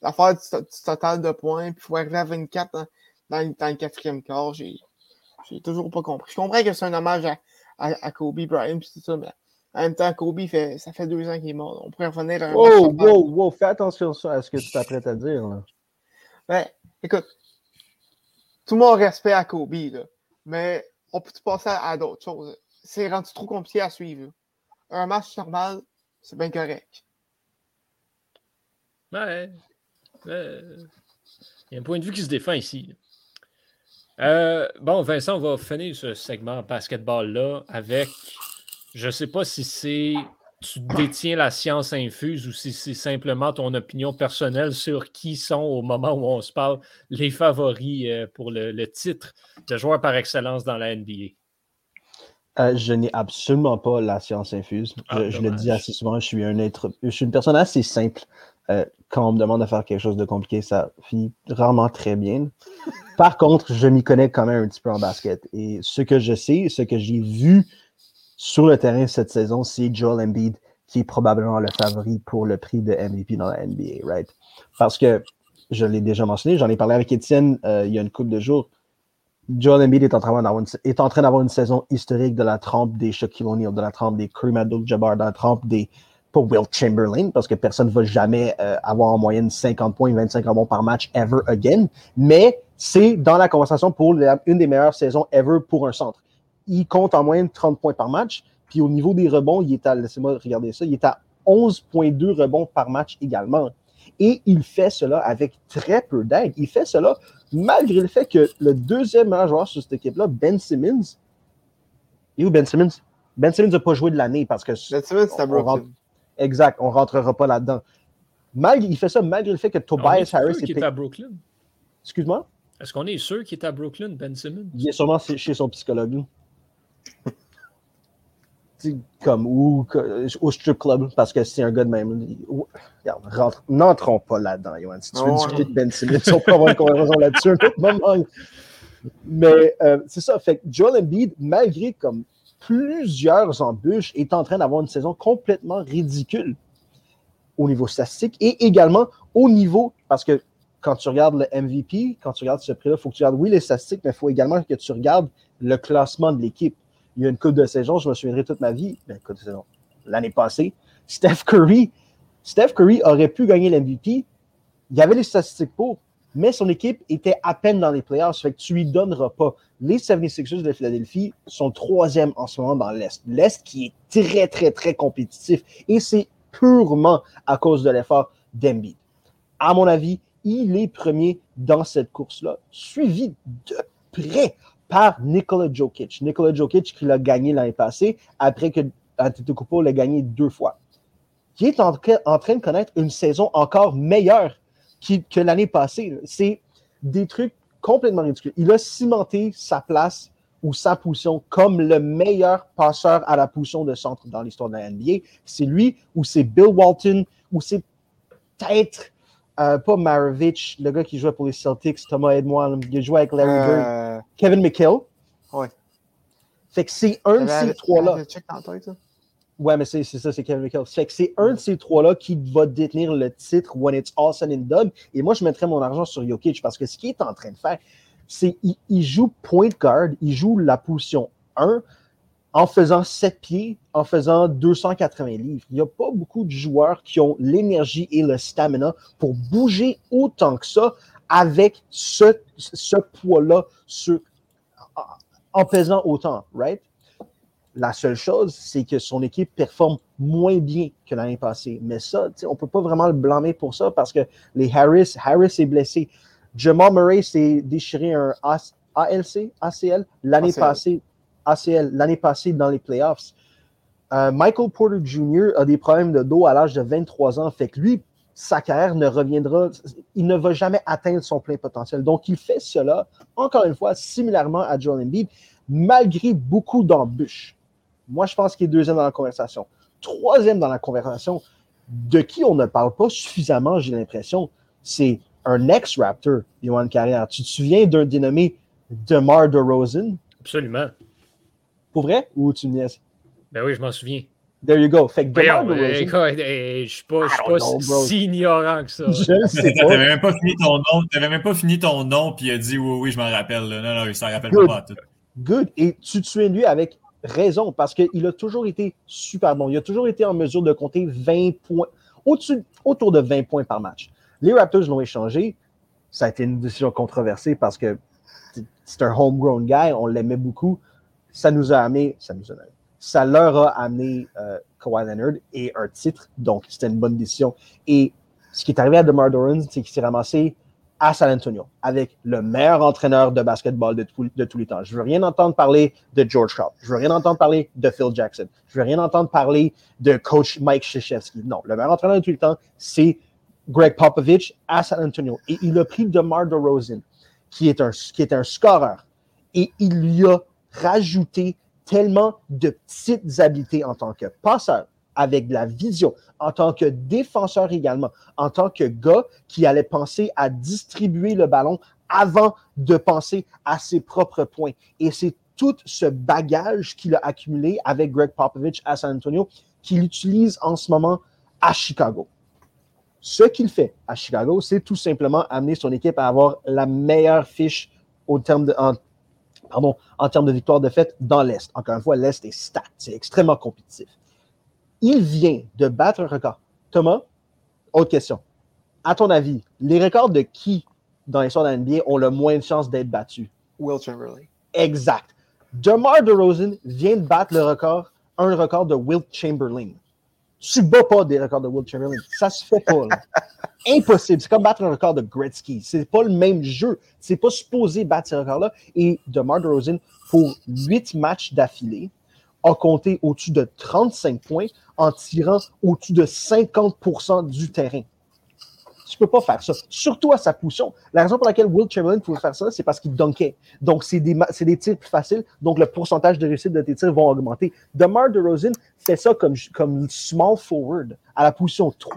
L'affaire du, total de points, puis il faut arriver à 24 dans, le quatrième quart, j'ai toujours pas compris. Je comprends que c'est un hommage à, Kobe Bryant, puis tout ça, mais en même temps, Kobe, fait, ça fait deux ans qu'il est mort. On pourrait revenir à un Oh, wow, wow, fais attention à ce que tu t'apprêtes à dire. Là. Ben, écoute, tout mon respect à Kobe, là, mais on peut passer à, d'autres choses? C'est rendu trop compliqué à suivre. Un match normal, c'est bien correct. Ouais. Il y a un point de vue qui se défend ici. Euh, bon, Vincent, on va finir ce segment basketball-là avec, je ne sais pas si c'est tu détiens la science infuse ou si c'est simplement ton opinion personnelle sur qui sont, au moment où on se parle, les favoris euh, pour le, titre de joueur par excellence dans la NBA? Euh, je n'ai absolument pas la science infuse. Ah, je, le dis assez souvent, je suis un être, je suis une personne assez simple. Euh, quand on me demande de faire quelque chose de compliqué, ça finit rarement très bien. Par contre, je m'y connais quand même un petit peu en basket. Et ce que je sais, ce que j'ai vu sur le terrain cette saison, c'est Joel Embiid qui est probablement le favori pour le prix de MVP dans la NBA, right? Parce que, je l'ai déjà mentionné, j'en ai parlé avec Étienne euh, il y a une couple de jours. Joel Embiid est en train d'avoir une, saison historique de la trempe des Shaquille O'Neal, de la trempe des Kareem Abdul-Jabbar, de la trempe des pas Will Chamberlain, parce que personne ne va jamais euh, avoir en moyenne 50 points, 25 rebonds par match ever again, mais c'est dans la conversation pour une des meilleures saisons ever pour un centre il compte en moyenne 30 points par match. Puis au niveau des rebonds, il est à, laissez-moi regarder ça, il est à 11,2 rebonds par match également. Et il fait cela avec très peu d'aide. Il fait cela malgré le fait que le deuxième meilleur joueur sur cette équipe-là, Ben Simmons, et où Ben Simmons? Ben Simmons n'a pas joué de l'année parce que. Ben Simmons, c'est. Exact, on ne rentrera pas là-dedans. Malgré, il fait ça malgré le fait que Tobias Harris est, à Brooklyn. Excuse-moi? Est-ce qu'on est sûr qu'il est à Brooklyn, Ben Simmons? Il est sûrement chez son psychologue comme ou au strip club parce que c'est un gars de même. n'entrons pas là-dedans, Yoann. Si tu veux discuter de Ben Simmons, on peut avoir une conversation là-dessus un autre moment. Mais euh, c'est ça. Fait que Joel Embiid, malgré comme plusieurs embûches, est en train d'avoir une saison complètement ridicule au niveau statistique et également au niveau, parce que quand tu regardes le MVP, quand tu regardes ce prix-là, il faut que tu regardes, oui, les statistiques, mais il faut également que tu regardes le classement de l'équipe il y a une coupe de saison, je me souviendrai toute ma vie, ben, coupe de saison, l'année passée, Steph Curry, Steph Curry aurait pu gagner l'MVP. Il y avait les statistiques pour, mais son équipe était à peine dans les playoffs, fait que tu lui donneras pas. Les 76ers de Philadelphie sont troisième en ce moment dans l'Est. L'Est qui est très, très, très compétitif. Et c'est purement à cause de l'effort d'Embiid. À mon avis, il est premier dans cette course-là, suivi de près par Nikola Jokic. Nikola Jokic qui l'a gagné l'année passée après que Antetokounmpo l'a gagné deux fois. Qui est en, train de connaître une saison encore meilleure que l'année passée. C'est des trucs complètement ridicules. Il a cimenté sa place ou sa position comme le meilleur passeur à la position de centre dans l'histoire de la NBA. C'est lui ou c'est Bill Walton ou c'est peut-être euh, pas Maravich, le gars qui jouait pour les Celtics, Thomas Edmond, il jouait avec Larry Bird. Euh, Kevin McHale. Ouais. Fait que c'est un de ces trois-là. Ouais, mais c'est ça, c'est Kevin McHale. Fait que c'est un de ces trois-là qui va détenir le titre When It's All Said and Done. Et moi, je mettrais mon argent sur Jokic parce que ce qu'il est en train de faire, c'est qu'il joue point guard, il joue la position 1 en faisant 7 pieds, en faisant 280 livres. Il n'y a pas beaucoup de joueurs qui ont l'énergie et le stamina pour bouger autant que ça avec ce, ce poids-là en pesant autant, right? La seule chose, c'est que son équipe performe moins bien que l'année passée. Mais ça, on ne peut pas vraiment le blâmer pour ça parce que les Harris, Harris est blessé. Jamal Murray s'est déchiré un ALC, ACL l'année passée, ACL l'année passée dans les playoffs. Euh, Michael Porter Jr. a des problèmes de dos à l'âge de 23 ans, fait que lui, sa carrière ne reviendra, il ne va jamais atteindre son plein potentiel. Donc, il fait cela, encore une fois, similairement à Joel Embiid, malgré beaucoup d'embûches. Moi, je pense qu'il est deuxième dans la conversation. Troisième dans la conversation, de qui on ne parle pas suffisamment, j'ai l'impression, c'est un ex-Raptor, Yohan Carrière. Tu te souviens d'un dénommé DeMar DeRozan? Absolument. Pour vrai? Ou tu me niaises? Ben oui, je m'en souviens. There you go. Fait que DeMar DeRozan... Eh, eh, je suis pas, pas si ignorant que ça. Je sais pas. T'avais même pas fini ton nom, t'avais même pas fini ton nom, puis il a dit oui, oui, je m'en rappelle. Non, non, il s'en rappelle pas, tout. Good. Et tu te souviens de lui avec raison, parce qu'il a toujours été super bon. Il a toujours été en mesure de compter 20 points, autour de 20 points par match. Les Raptors l'ont échangé. Ça a été une décision controversée parce que c'est un homegrown guy, on l'aimait beaucoup. Ça nous a amené, ça nous a ça leur a amené euh, Kawhi Leonard et un titre, donc c'était une bonne décision. Et ce qui est arrivé à DeMar DeRozan, c'est qu'il s'est ramassé à San Antonio avec le meilleur entraîneur de basketball de, de tous les temps. Je veux rien entendre parler de George Karl. Je veux rien entendre parler de Phil Jackson. Je veux rien entendre parler de coach Mike Krzyzewski. Non, le meilleur entraîneur de tous les temps, c'est Greg Popovich à San Antonio. Et il a pris DeMar DeRozan, qui est un, qui est un scoreur, et il lui a rajouté tellement de petites habiletés en tant que passeur, avec de la vision, en tant que défenseur également, en tant que gars qui allait penser à distribuer le ballon avant de penser à ses propres points. Et c'est tout ce bagage qu'il a accumulé avec Greg Popovich à San Antonio qu'il utilise en ce moment à Chicago. Ce qu'il fait à Chicago, c'est tout simplement amener son équipe à avoir la meilleure fiche en, en termes de victoire de fête dans l'Est. Encore une fois, l'Est est stat, c'est extrêmement compétitif. Il vient de battre un record. Thomas, autre question. À ton avis, les records de qui dans l'histoire de la NBA ont le moins de chances d'être battus? Will Chamberlain. Exact. DeMar DeRozan vient de battre le record, un record de Will Chamberlain. Tu bats pas des records de Will Chamberlain. Ça se fait pas. Impossible. C'est comme battre un record de Gretzky. C'est pas le même jeu. C'est pas supposé battre ce record-là. Et DeMar DeRozan, pour huit matchs d'affilée, a compté au-dessus de 35 points en tirant au-dessus de 50% du terrain. Tu peux pas faire ça. Surtout à sa position. La raison pour laquelle Will Chamberlain pouvait faire ça, c'est parce qu'il dunkait. Donc, c'est des, des, tirs plus faciles. Donc, le pourcentage de réussite de tes tirs vont augmenter. DeMar DeRozan fait ça comme, comme small forward à la position 3.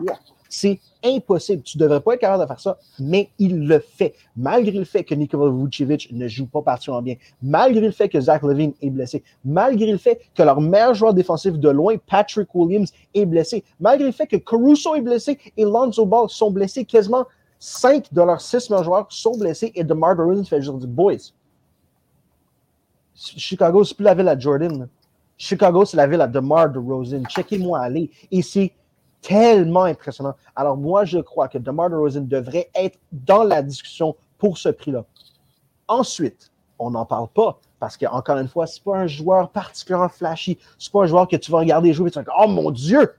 C'est impossible. Tu ne devrais pas être capable de faire ça, mais il le fait. Malgré le fait que Nikola Vucevic ne joue pas particulièrement bien, malgré le fait que Zach Levine est blessé, malgré le fait que leur meilleur joueur défensif de loin, Patrick Williams, est blessé, malgré le fait que Caruso est blessé et Lonzo Ball sont blessés, quasiment cinq de leurs six meilleurs joueurs sont blessés et DeMar DeRozan fait juste du boys. Chicago, c'est plus la ville à Jordan. Chicago, c'est la ville à DeMar DeRozan. Checkez-moi aller. Et c'est tellement impressionnant. Alors moi, je crois que DeMar DeRozan devrait être dans la discussion pour ce prix-là. Ensuite, on n'en parle pas parce qu'encore une fois, ce n'est pas un joueur particulièrement flashy. Ce pas un joueur que tu vas regarder jouer et tu vas dire Oh mon Dieu!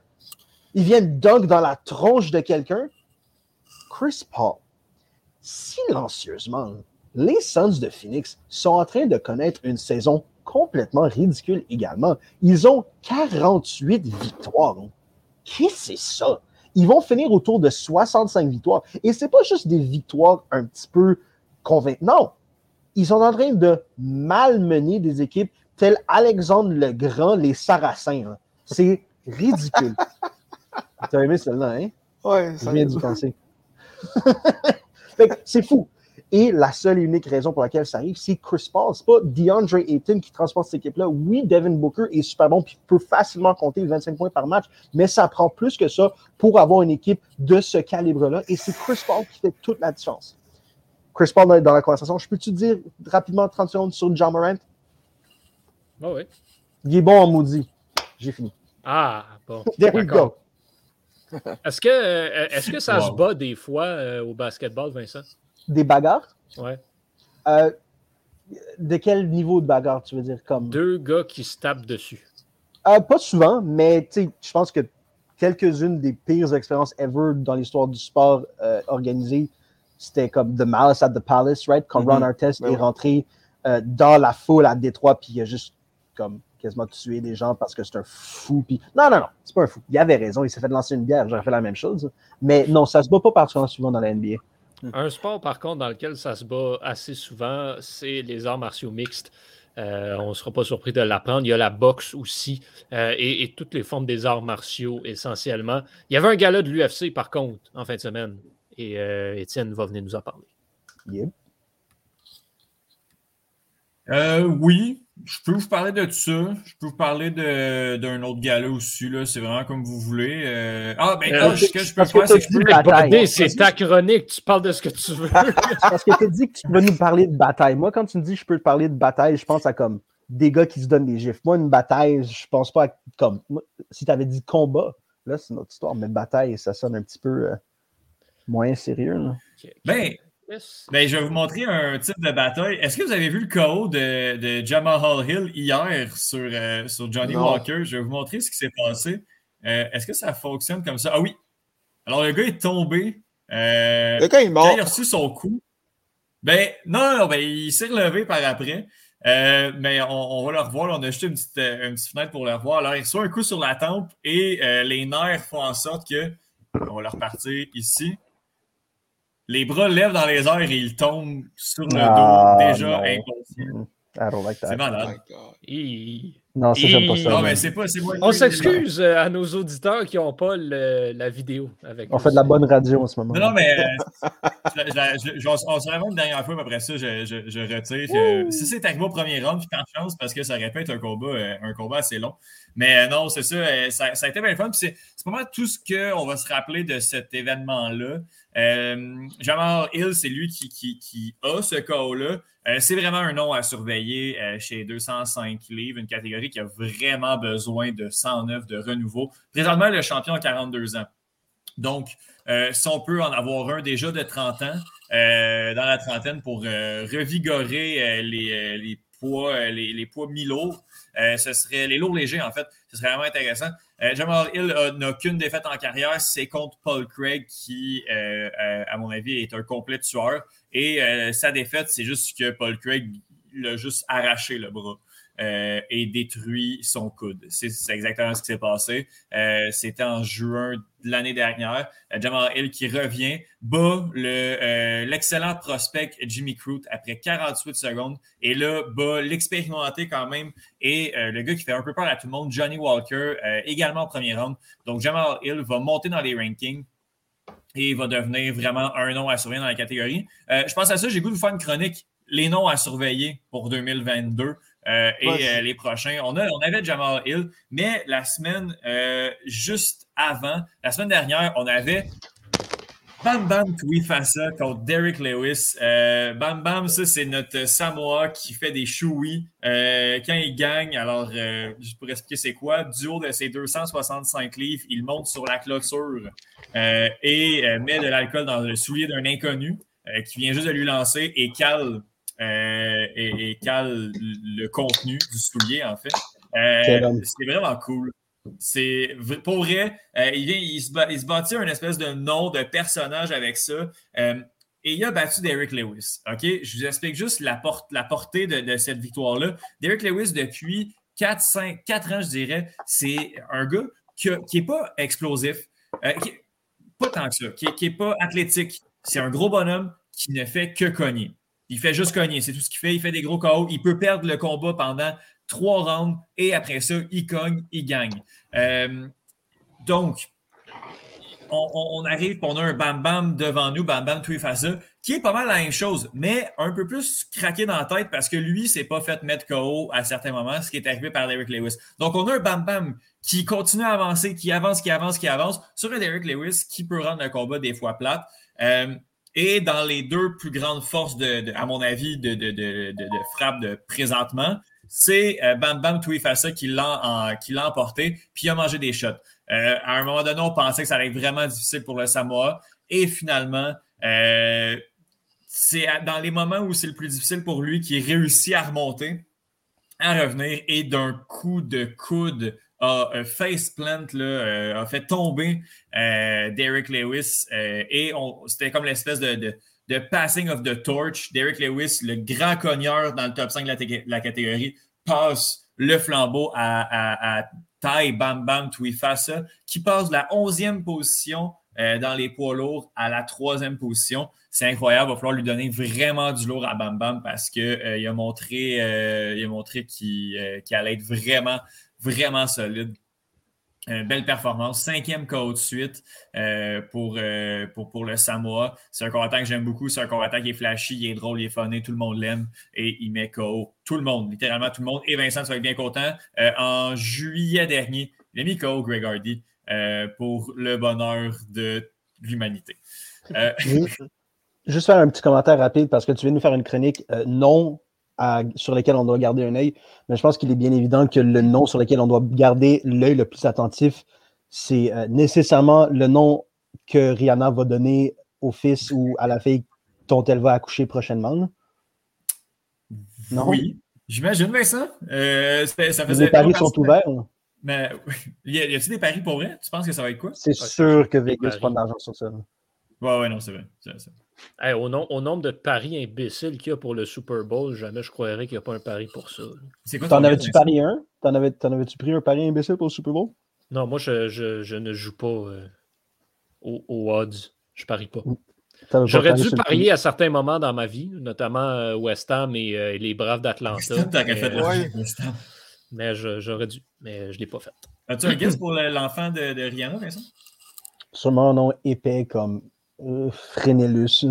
Il vient de dunk dans la tronche de quelqu'un. Chris Paul. Silencieusement, les Suns de Phoenix sont en train de connaître une saison complètement ridicule également. Ils ont 48 victoires. Qu'est-ce que c'est ça? Ils vont finir autour de 65 victoires. Et ce n'est pas juste des victoires un petit peu convaincantes. Non. Ils sont en train de malmener des équipes telles Alexandre le Grand, les Saracens. C'est ridicule. T'as aimé celle-là, hein? Oui, ça viens d'y penser. c'est fou. Et la seule et unique raison pour laquelle ça arrive, c'est Chris Paul. C'est pas DeAndre Ayton qui transporte cette équipe-là. Oui, Devin Booker est super bon et peut facilement compter 25 points par match, mais ça prend plus que ça pour avoir une équipe de ce calibre-là. Et c'est Chris Paul qui fait toute la différence. Chris Paul dans la conversation. Je peux-tu dire rapidement 30 secondes sur John Morant? Oh oui. Il est bon en maudit. J'ai fini. Ah, bon. There we go. Est-ce que, euh, est que ça se bat des fois euh, au basketball, Vincent? Des bagarres? Ouais. Euh, de quel niveau de bagarre, tu veux dire? Comme... Deux gars qui se tapent dessus. Euh, pas souvent, mais je pense que quelques-unes des pires expériences ever dans l'histoire du sport euh, organisé, c'était comme The Malice at the Palace, right? Quand Ron Mhm. Artest Ben est ouais. rentré euh, dans la foule à Détroit, puis il a juste comme quasiment tué des gens parce que c'est un fou. Puis... Non, non, non, c'est pas un fou. Il avait raison, il s'est fait lancer une bière, j'aurais fait la même chose. Mais non, ça se bat pas particulièrement souvent dans la NBA. Un sport, par contre, dans lequel ça se bat assez souvent, c'est les arts martiaux mixtes. Euh, on ne sera pas surpris de l'apprendre. Il y a la boxe aussi euh, et, toutes les formes des arts martiaux essentiellement. Il y avait un gala de l'UFC, par contre, en fin de semaine. Et euh, Étienne va venir nous en parler. Yep. Euh, oui, je peux vous parler de tout ça. Je peux vous parler d'un autre gala aussi. là. C'est vraiment comme vous voulez. Euh, Ah, ben, Euh, ce que je peux faire, c'est que je bataille. C'est ta chronique. Tu parles de ce que tu veux. Parce que tu as dit que tu vas nous parler de bataille. Moi, quand tu me dis que je peux te parler de bataille, je pense à comme des gars qui se donnent des gifs. Moi, une bataille, je pense pas à comme. si tu avais dit combat, là, c'est une autre histoire. Mais bataille, ça sonne un petit peu euh, moins sérieux. là. Ben, Yes. Ben, je vais vous montrer un type de bataille. Est-ce que vous avez vu le KO de, de Jamal Hill hier sur, euh, sur Johnny Non. Walker? Je vais vous montrer ce qui s'est passé. Euh, Est-ce que ça fonctionne comme ça? Ah oui. Alors, le gars est tombé. Euh, Le gars est mort. quand il a reçu son coup, ben, non, non, ben, il s'est relevé par après. Euh, mais on, on va le revoir. là. on a juste une petite, une petite fenêtre pour le revoir. Alors, il reçoit un coup sur la tempe et euh, les nerfs font en sorte que. On va le repartir ici. Les bras lèvent dans les airs et il tombe sur le Ah, dos, déjà non. inconscient. I don't like C'est that. Oh malade. my God. Hi. Non, ça, j'aime pas Et- ça. Non, mais c'est pas. c'est moi- On s'excuse euh, à nos auditeurs qui n'ont pas le- la vidéo avec On nous. fait de la bonne radio en ce moment. Non, non, mais euh, je- je- je- je- on se revoit une dernière fois, mais après ça, je, je, je retire. Si c'est arrivé au premier round, puis par chance, parce que ça répète un combat, euh, un combat assez long. Mais non, c'est ça, ça, ça a été bien fun. C'est c'est pas mal tout ce qu'on va se rappeler de cet événement-là. Euh, Jamal Hill, c'est lui qui, a ce KO-là. Euh, c'est vraiment un nom à surveiller euh, chez 205 livres, une catégorie qui a vraiment besoin de 109 de renouveau. Présentement, le champion a 42 ans. Donc, euh, si on peut en avoir un déjà de 30 ans, dans la trentaine, pour revigorer les, poids, les, les poids mi-lourds, ce serait les lourds légers, en fait. Ce serait vraiment intéressant. Euh, Jamal Hill n'a qu'une défaite en carrière, c'est contre Paul Craig, qui, euh, euh, à mon avis, est un complet tueur. Et sa défaite, c'est juste que Paul Craig l'a juste arraché le bras. Euh, et détruit son coude. C'est exactement ce qui s'est passé. Euh, C'était en juin de l'année dernière. Euh, Jamal Hill qui revient, bat le, l'excellent prospect Jimmy Crute après 48 secondes. Et là, bat l'expérimenté quand même et le gars qui fait un peu peur à tout le monde, Johnny Walker, également en premier round. Donc, Jamal Hill va monter dans les rankings et va devenir vraiment un nom à surveiller dans la catégorie. Je pense à ça, j'ai goût de vous faire une chronique, les noms à surveiller pour 2022 euh, et euh, les prochains. On, a, on avait Jamal Hill, mais la semaine euh, juste avant, la semaine dernière, on avait Bam Bam Tuifasa contre Derek Lewis. Bam Bam, ça, c'est notre Samoa qui fait des chouis quand il gagne. Alors, juste pour expliquer c'est quoi, du haut de ses 265 livres, il monte sur la clôture et met de l'alcool dans le soulier d'un inconnu qui vient juste de lui lancer et cale, euh, et, et cale le contenu du soulier, en fait. Euh, c'est vraiment cool. C'est pour vrai, euh, il, vient, il, se il se bâtit un espèce de nom de personnage avec ça. Euh, et il a battu Derek Lewis. OK? Je vous explique juste la, porte, la portée de, de cette victoire-là. Derek Lewis, depuis 4, 5, 4 ans, je dirais, c'est un gars qui n'est pas explosif, euh, qui, pas tant que ça, qui n'est pas athlétique. C'est un gros bonhomme qui ne fait que cogner. Il fait juste cogner, c'est tout ce qu'il fait. Il fait des gros KO. Il peut perdre le combat pendant trois rounds et après ça, il cogne, il gagne. Euh, donc, on, arrive, on a un Bam Bam devant nous, Bam Bam Tuifasa, qui est pas mal la même chose, mais un peu plus craqué dans la tête parce que lui, s'est pas fait mettre KO à certains moments, ce qui est arrivé par Derek Lewis. Donc, on a un Bam Bam qui continue à avancer, qui avance, qui avance, qui avance, sur un Derek Lewis qui peut rendre le combat des fois plate. Euh, et dans les deux plus grandes forces, de, à mon avis, de, de, de, frappe de présentement, c'est euh, Bam Bam Tuifasa qui l'a emporté, puis il a mangé des shots. Euh, à un moment donné, on pensait que ça allait être vraiment difficile pour le Samoa. Et finalement, euh, c'est dans les moments où c'est le plus difficile pour lui qu'il réussit à remonter, à revenir et d'un coup de coude a euh, face plant, là, euh, a fait tomber euh, Derek Lewis. euh, et c'était comme l'espèce de, de, passing of the torch. Derek Lewis, le grand cogneur dans le top 5 de la, catégorie, passe le flambeau à, à, Bam Bam Tuifasa, qui passe de la 11e position dans les poids lourds à la troisième position. C'est incroyable. Il va falloir lui donner vraiment du lourd à Bam Bam parce qu'il a montré, a montré qu'il allait être vraiment, vraiment solide. belle performance. Cinquième KO de suite pour, pour, pour, le Samoa. C'est un combattant que j'aime beaucoup. C'est un combattant qui est flashy, il est drôle, il est funny, tout le monde l'aime et il met KO tout le monde, littéralement tout le monde. Et Vincent, tu vas être bien content. en juillet dernier, il a mis KO Greg Hardy. Euh, pour le bonheur de l'humanité. Euh, juste faire un petit commentaire rapide parce que tu viens de nous faire une chronique euh, sur laquelle on doit garder un œil, mais je pense qu'il est bien évident que le nom sur lequel on doit garder l'œil le plus attentif, c'est nécessairement le nom que Rihanna va donner au fils ou à la fille dont elle va accoucher prochainement. Non? Oui, j'imagine, Vincent. ça Les paris sont ouverts. Mais y a-t-il des paris pour vrai? Tu penses que ça va être quoi? C'est sûr que Vegas prend de l'argent sur ça. Ouais, ouais, non, c'est vrai. Au, nombre de paris imbéciles qu'il y a pour le Super Bowl, jamais je croirais qu'il n'y a pas un pari pour ça. T'en avais-tu pari un? T'en avais-tu pris un pari imbécile pour le Super Bowl? Non, moi, je, je, ne joue pas euh, aux, odds. Je parie pas. J'aurais dû parier à certains moments dans ma vie, notamment euh, West Ham et, euh, les Braves d'Atlanta. Mais j'aurais dû, mais je ne l'ai pas fait. As-tu un guess pour l'enfant de, de, Rihanna, Vincent? Sûrement un nom épais comme euh, Frénélus.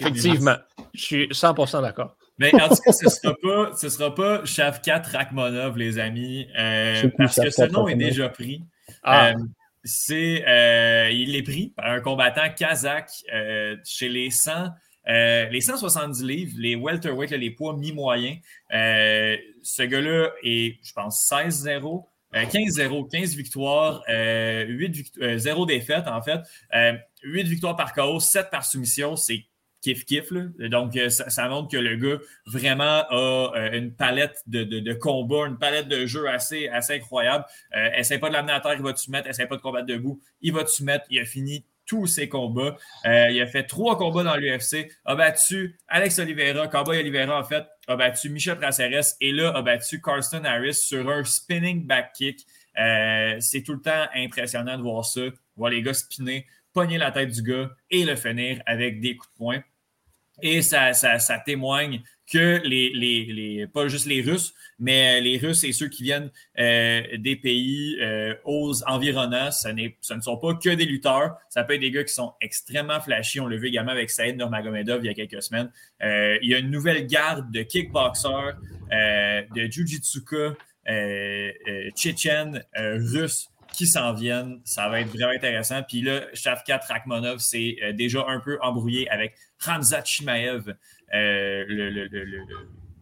Effectivement, je suis 100% d'accord. Mais en tout cas, ce ne sera pas, ce sera pas Shavkat Rakhmonov, les amis, euh, parce que ce nom est déjà pris. Ah. Euh, c'est, euh, il est pris par un combattant kazakh chez les 100 euh, les 170 livres, les welterweight, les poids mi-moyens, euh, ce gars-là est, je pense, 16-0. 15-0, 15 victoires, 8 euh, 0 défaites en fait, 8 victoires par KO, 7 par soumission, c'est kiff-kiff. Donc, ça, montre que le gars vraiment a une palette de, combats, une palette de jeux assez, incroyable. essaye pas de l'amener à terre, il va te mettre, essaye pas de combattre debout, il va te mettre, il a fini tous ses combats. Euh, il a fait trois combats dans l'UFC, a battu Alex Oliveira, Cowboy Oliveira en fait, a battu Michel Praceres et là a battu Carlston Harris sur un spinning back kick. Euh, c'est tout le temps impressionnant de voir ça, voir les gars spinner, pogner la tête du gars et le finir avec des coups de poing. Et ça, ça, témoigne que les, les, pas juste les Russes, mais les Russes et ceux qui viennent euh, des pays euh, aux environnants, ce, ce, ne sont pas que des lutteurs. Ça peut être des gars qui sont extrêmement flashy. On l'a vu également avec Saïd Nurmagomedov il y a quelques semaines. Euh, il y a une nouvelle garde de kickboxers, de jujitsuka, tchétchène, russe qui s'en viennent. Ça va être vraiment intéressant. Puis là, Shavkat Rakhmonov s'est euh, déjà un peu embrouillé avec Ramzat Chimaev, euh, le,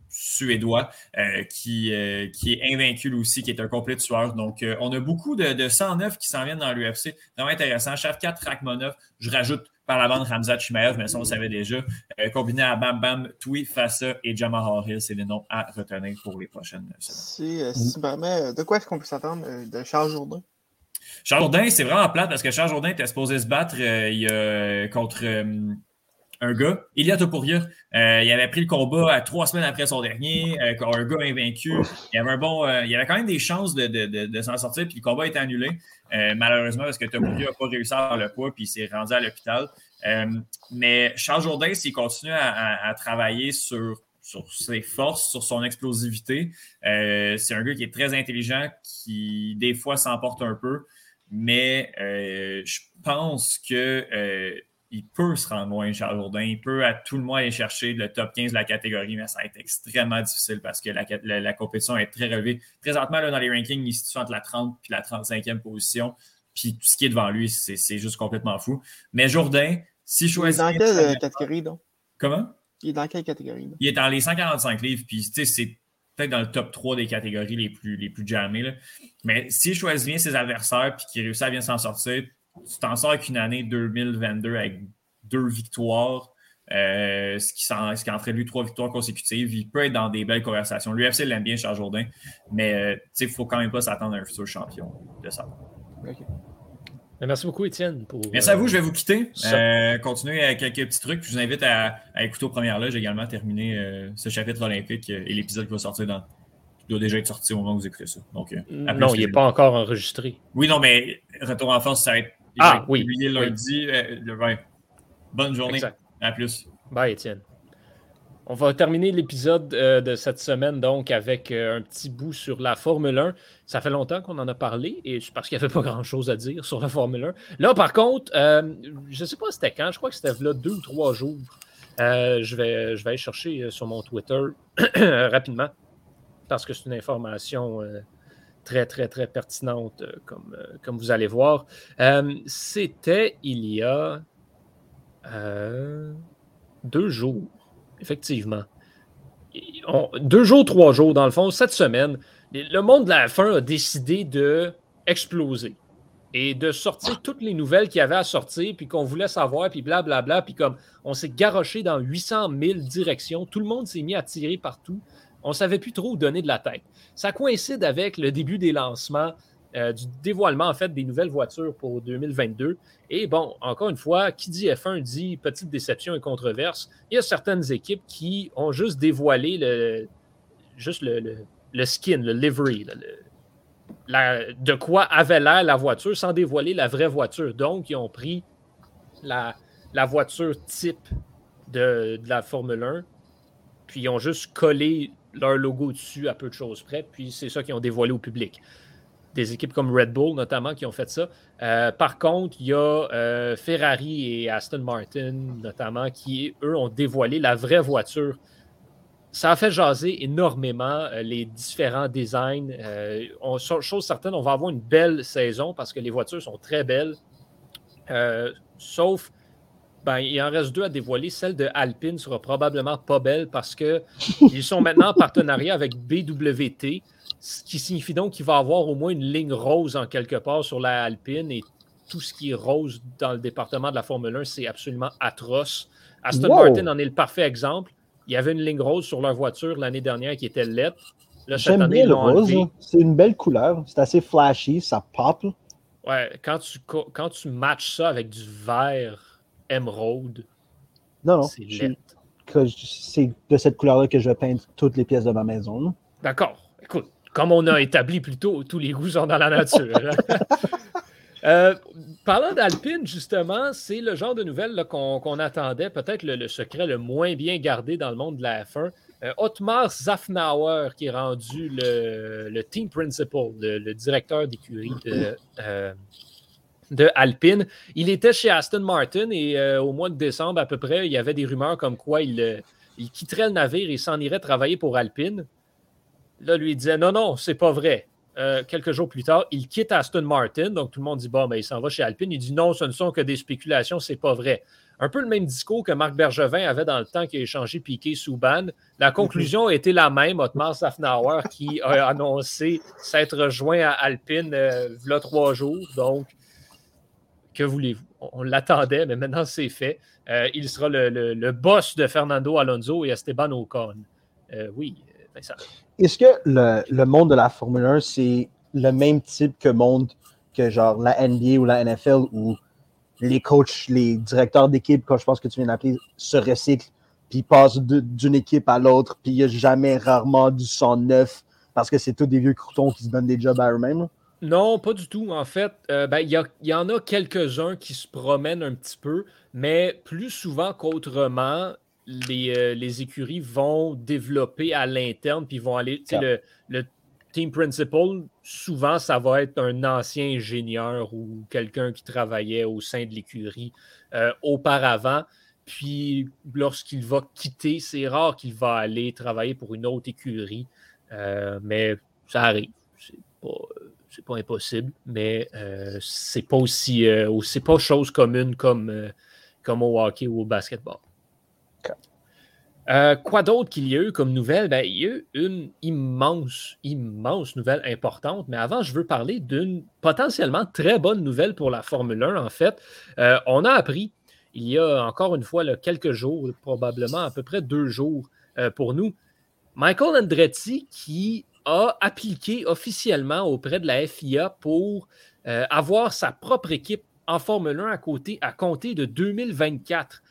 Suédois, euh, qui, est invaincu aussi, qui est un complet tueur. Donc, on a beaucoup de, de 109 qui s'en viennent dans l'UFC. Vraiment intéressant. Shavkat Rakhmonov, je rajoute par la bande Ramzat Chimaev, mais ça, on le savait déjà. combiné à Bam Bam, Tui, Fassa et Jamal Hill, c'est les noms à retenir pour les prochaines semaines. Si, si de quoi est-ce qu'on peut s'attendre de Charles Jourdain? Charles Jourdain, c'est vraiment plate parce que Charles Jourdain était supposé se battre euh, contre euh, un gars, Ilya Topuria. Euh, il avait pris le combat à trois semaines après son dernier, un gars invaincu. Il avait un bon, il avait quand même des chances de, s'en sortir, puis le combat été annulé, malheureusement, parce que Topuria n'a pas réussi à avoir le poids, puis il s'est rendu à l'hôpital. mais Charles Jourdain, s'il continue à, travailler sur ses forces, sur son explosivité. c'est un gars qui est très intelligent, qui des fois s'emporte un peu mais euh, je pense que euh, il peut se rendre loin, Charles Jourdain. Il peut à tout le moins aller chercher le top 15 de la catégorie, mais ça va être extrêmement difficile parce que la, compétition est très relevée. Présentement, là, dans les rankings, il se situe entre la 30 et la 35e position. Puis tout ce qui est devant lui, c'est juste complètement fou. Mais Jourdain, si je choisis. Il est dans quelle catégorie, donc? Comment? Il est dans quelle catégorie Il est dans les 145 livres. Puis, tu sais, c'est peut-être dans le top 3 des catégories les plus, les plus jammées. Mais s'il choisit bien ses adversaires et qu'il réussit à bien s'en sortir, tu t'en sors avec une année 2022 avec deux victoires, euh, ce, qui ce qui en lui trois victoires consécutives. Il peut être dans des belles conversations. L'UFC l'aime bien, Charles Jourdain, mais euh, il ne faut quand même pas s'attendre à un futur champion de ça. Merci beaucoup, Étienne. Merci à vous, je vais vous quitter. continuer avec quelques petits trucs. je vous invite à, écouter aux premières loges également, terminer ce chapitre olympique et l'épisode qui va sortir dans. Il doit déjà être sorti au moment où vous écoutez ça. Donc, non, il n'est pas encore enregistré. Oui, non, mais Retour en force, ça va être, ah, oui, publié lundi. Bonne journée. À plus. Bye, Étienne. On va terminer l'épisode euh, de cette semaine donc avec euh, un petit bout sur la Formule 1. Ça fait longtemps qu'on en a parlé et c'est parce qu'il n'y avait pas grand-chose à dire sur la Formule 1. Là, par contre, euh, je ne sais pas c'était quand, je crois que c'était là deux ou trois jours. je, vais, aller chercher sur mon Twitter rapidement parce que c'est une information très, très, très pertinente comme vous allez voir. c'était il y a deux jours effectivement. deux jours, trois jours, dans le fond, cette semaine, le monde de la F1 a décidé de et de sortir toutes les nouvelles qu'il y avait à sortir, puis qu'on voulait savoir, puis blablabla, puis comme on s'est garoché dans 800 000 directions, tout le monde s'est mis à tirer partout. On ne savait plus trop où donner de la tête. Ça coïncide avec le début des lancements euh, du dévoilement en fait des nouvelles voitures pour 2022. Et bon, encore une fois, qui dit F1 dit petite déception et controverse. Il y a certaines équipes qui ont juste dévoilé le, juste le, skin, le livery, de quoi avait l'air la voiture sans dévoiler la vraie voiture. Donc, ils ont pris la, la voiture type de, de, la Formule 1, puis ils ont juste collé leur logo dessus à peu de choses près, puis c'est ça qu'ils ont dévoilé au public des équipes comme Red Bull notamment qui ont fait ça. Euh, par contre, il y a euh, Ferrari et Aston Martin notamment qui, eux, ont dévoilé la vraie voiture. Ça a fait jaser énormément euh, les différents designs. chose certaine, on va avoir une belle saison parce que les voitures sont très belles. sauf, ben, il en reste deux à dévoiler. Celle de Alpine sera probablement pas belle parce qu'ils sont maintenant en partenariat avec BWT. Ce qui signifie donc qu'il va avoir au moins une ligne rose en quelque part sur la Alpine et tout ce qui est rose dans le département de la Formule 1, c'est absolument atroce. Aston Martin en est le parfait exemple. Il y avait une ligne rose sur leur voiture l'année dernière qui était lettre. J'aime bien le rose. C'est une belle couleur. C'est assez flashy, ça pop. Ouais, quand tu, quand tu matches ça avec du vert émeraude, non, non, c'est de cette couleur-là que je vais peindre toutes les pièces de ma maison. D'accord. Comme on a établi plus tôt, tous les goûts sont dans la nature. Hein. Euh, parlant d'Alpine, justement, c'est le genre de nouvelles qu'on attendait, peut-être le, secret le moins bien gardé dans le monde de la F1. Euh, Otmar Zafnauer, qui est rendu le, team principal, le, directeur d'écurie de, euh, de, Alpine. Il était chez Aston Martin et au mois de décembre, à peu près, il y avait des rumeurs comme quoi il, il quitterait le navire et s'en irait travailler pour Alpine. Là, lui, il disait non, non, c'est pas vrai. Euh, quelques jours plus tard, il quitte Aston Martin. Donc, tout le monde dit bon, mais ben, il s'en va chez Alpine. Il dit non, ce ne sont que des spéculations, c'est pas vrai. Un peu le même discours que Marc Bergevin avait dans le temps qu'il a échangé Piqué sous ban. La conclusion a été la même. Otmar Safnauer qui a annoncé s'être rejoint à Alpine euh, il y a trois jours. Donc, que voulez-vous? On, l'attendait, mais maintenant c'est fait. Euh, il sera le, boss de Fernando Alonso et Esteban Ocon. oui, ben ça. Est-ce que le, monde de la Formule 1, c'est le même type que monde que genre la NBA ou la NFL où les coachs, les directeurs d'équipe, comme je pense que tu viens d'appeler, se recyclent, puis passent d'une équipe à l'autre, puis il n'y a jamais rarement du sang neuf parce que c'est tous des vieux croutons qui se donnent des jobs à eux-mêmes? Non, pas du tout. En fait, euh, ben, il y, en a quelques-uns qui se promènent un petit peu, mais plus souvent qu'autrement, euh, les, écuries vont développer à l'interne, puis vont aller. Le, le team principal, souvent, ça va être un ancien ingénieur ou quelqu'un qui travaillait au sein de l'écurie euh, auparavant. Puis, lorsqu'il va quitter, c'est rare qu'il va aller travailler pour une autre écurie. Euh, mais ça arrive. C'est pas, pas impossible, mais c'est pas aussi. c'est pas chose commune comme, comme au hockey ou au basketball. Euh, quoi d'autre qu'il y a eu comme nouvelle? Ben, il y a eu une immense, immense nouvelle importante, mais avant, je veux parler d'une potentiellement très bonne nouvelle pour la Formule 1, en fait. Euh, on a appris, il y a encore une fois quelques jours, probablement à peu près deux jours euh, pour nous, Michael Andretti qui a appliqué officiellement auprès de la FIA pour avoir sa propre équipe en Formule 1 à, côté, à compter de 2024.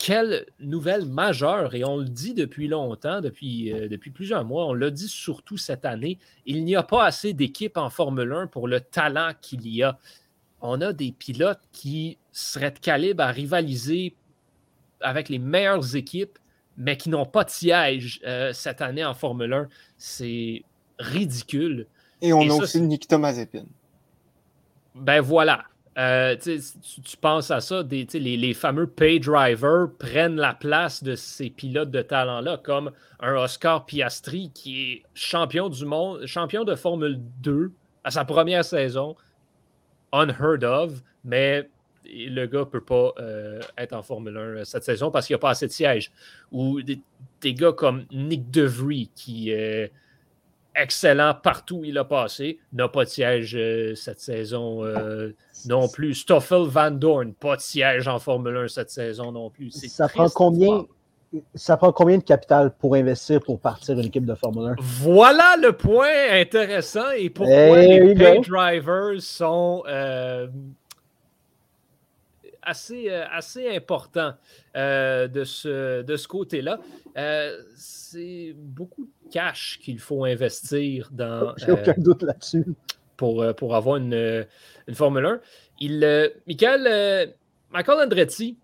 Quelle nouvelle majeure, et on le dit depuis longtemps, depuis, euh, depuis plusieurs mois, on l'a dit surtout cette année, il n'y a pas assez d'équipes en Formule 1 pour le talent qu'il y a. On a des pilotes qui seraient de calibre à rivaliser avec les meilleures équipes, mais qui n'ont pas de siège euh, cette année en Formule 1. C'est ridicule. Et on a aussi Nikita Mazepin. Ben voilà. Euh, tu, penses à ça, des, les, les, fameux pay drivers prennent la place de ces pilotes de talent-là, comme un Oscar Piastri qui est champion du monde, champion de Formule 2 à sa première saison, unheard of, mais le gars ne peut pas euh, être en Formule 1 euh, cette saison parce qu'il n'y a pas assez de sièges. Ou des, gars comme Nick DeVry qui est excellent partout où il a passé, n'a pas de siège euh, cette saison non plus. Stoffel Van Dorn, pas de siège en Formule 1 cette saison non plus. Ça prend combien? Ça prend combien de capital pour investir pour partir une équipe de Formule 1? Voilà le point intéressant et pourquoi les pay drivers sont assez, euh, assez important euh, de ce, de ce côté-là. Euh, c'est beaucoup de cash qu'il faut investir dans. J'ai aucun doute là-dessus. Pour, pour avoir une, une Formule 1. Il, Michael, Michael Andretti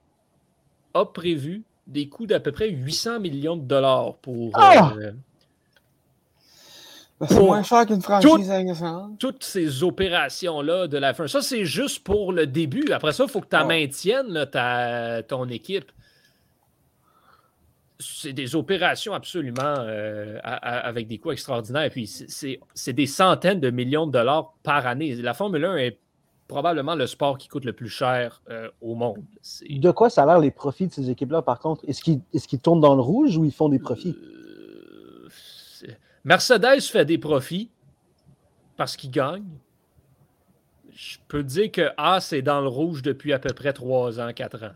a prévu des coûts d'à peu près 800 millions de dollars pour, ah! C'est moins cher qu'une franchise Toutes ces opérations-là de la fin. Ça, c'est juste pour le début. Après ça, il faut que tu maintiennes ta, ton équipe. C'est des opérations absolument euh, avec des coûts extraordinaires. Et puis, c'est des centaines de millions de dollars par année. La Formule 1 est probablement le sport qui coûte le plus cher euh, au monde. De quoi ça a l'air les profits de ces équipes-là, par contre? Est-ce qu'ils tournent dans le rouge ou ils font des profits? Euh, Mercedes fait des profits parce qu'il gagne. Je peux dire que Haas est dans le rouge depuis à peu près 3 ans, 4 ans.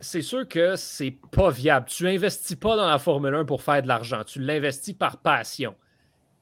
C'est sûr que c'est pas viable. Tu investis pas dans la Formule 1 pour faire de l'argent. Tu l'investis par passion.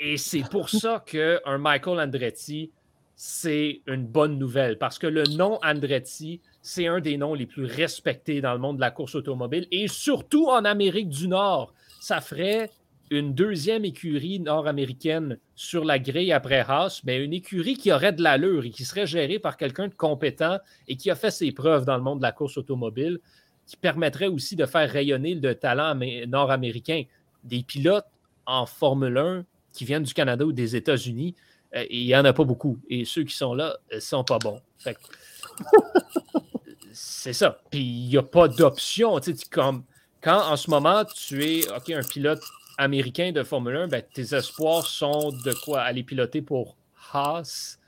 Et c'est pour ça qu'un Michael Andretti, c'est une bonne nouvelle. Parce que le nom Andretti, c'est un des noms les plus respectés dans le monde de la course automobile. Et surtout en Amérique du Nord. Ça ferait une deuxième écurie nord-américaine sur la grille après Haas, mais une écurie qui aurait de l'allure et qui serait gérée par quelqu'un de compétent et qui a fait ses preuves dans le monde de la course automobile, qui permettrait aussi de faire rayonner le talent nord-américain. Des pilotes en Formule 1 qui viennent du Canada ou des États-Unis, euh, il n'y en a pas beaucoup. Et ceux qui sont là ne euh, sont pas bons. c'est ça. Puis il n'y a pas d'option. Comme quand en ce moment, tu es ok un pilote américain de Formule 1, ben, tes espoirs sont de quoi? Aller piloter pour Haas?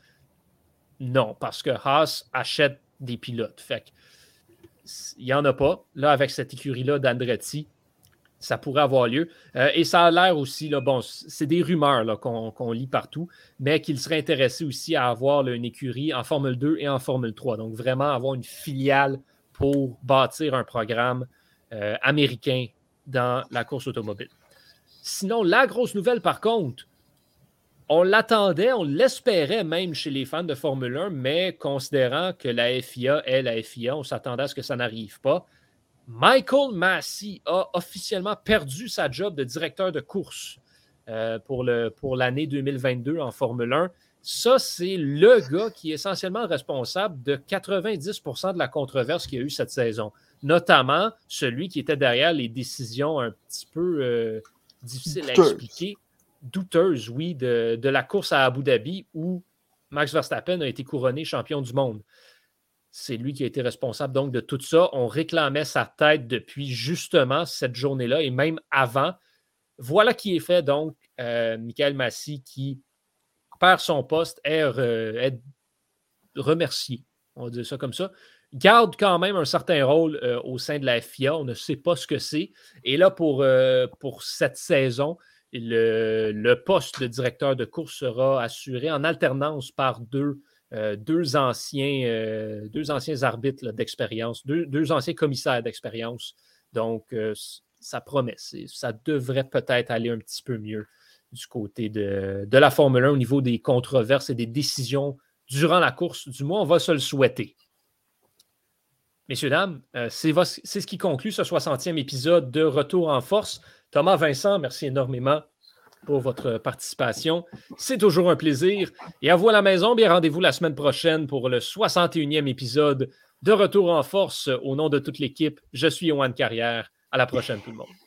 Non, parce que Haas achète des pilotes. Fait il n'y en a pas. Là, avec cette écurie-là d'Andretti, ça pourrait avoir lieu. Euh, et ça a l'air aussi, là, bon, c'est des rumeurs qu'on lit partout, mais qu'il serait intéressé aussi à avoir une écurie en Formule 2 et en Formule 3. Donc, vraiment avoir une filiale pour bâtir un programme euh, américain dans la course automobile. Sinon, la grosse nouvelle, par contre, on l'attendait, on l'espérait même chez les fans de Formule 1, mais considérant que la FIA est la FIA, on s'attendait à ce que ça n'arrive pas. Michael Massey a officiellement perdu sa job de directeur de course euh, pour l'année 2022 en Formule 1. Ça, c'est le gars qui est essentiellement responsable de 90% de la controverse qu'il y a eu cette saison, notamment celui qui était derrière les décisions un petit peu euh, difficile à expliquer, douteuse, oui, de, la course à Abu Dhabi où Max Verstappen a été couronné champion du monde. C'est lui qui a été responsable donc de tout ça. On réclamait sa tête depuis justement cette journée-là et même avant. Voilà qui est fait donc. Euh, Michael Massy qui perd son poste est, remercié. On va dire ça comme ça garde quand même un certain rôle euh, au sein de la FIA. On ne sait pas ce que c'est. Et là, pour, euh, pour cette saison, le, poste de directeur de course sera assuré en alternance par deux, euh, deux, anciens, arbitres d'expérience, deux, anciens commissaires d'expérience. Donc, ça promet. Ça devrait peut-être aller un petit peu mieux du côté de, de la Formule 1 au niveau des controverses et des décisions durant la course. Du moins, on va se le souhaiter. Messieurs, dames, euh, c'est ce qui conclut ce 60e épisode de Retour en force. Thomas Vincent, merci énormément pour votre participation. C'est toujours un plaisir. Et à vous à la maison, bien rendez-vous la semaine prochaine pour le 61e épisode de Retour en force. Au nom de toute l'équipe, je suis Yohan Carrière. À la prochaine, tout le monde.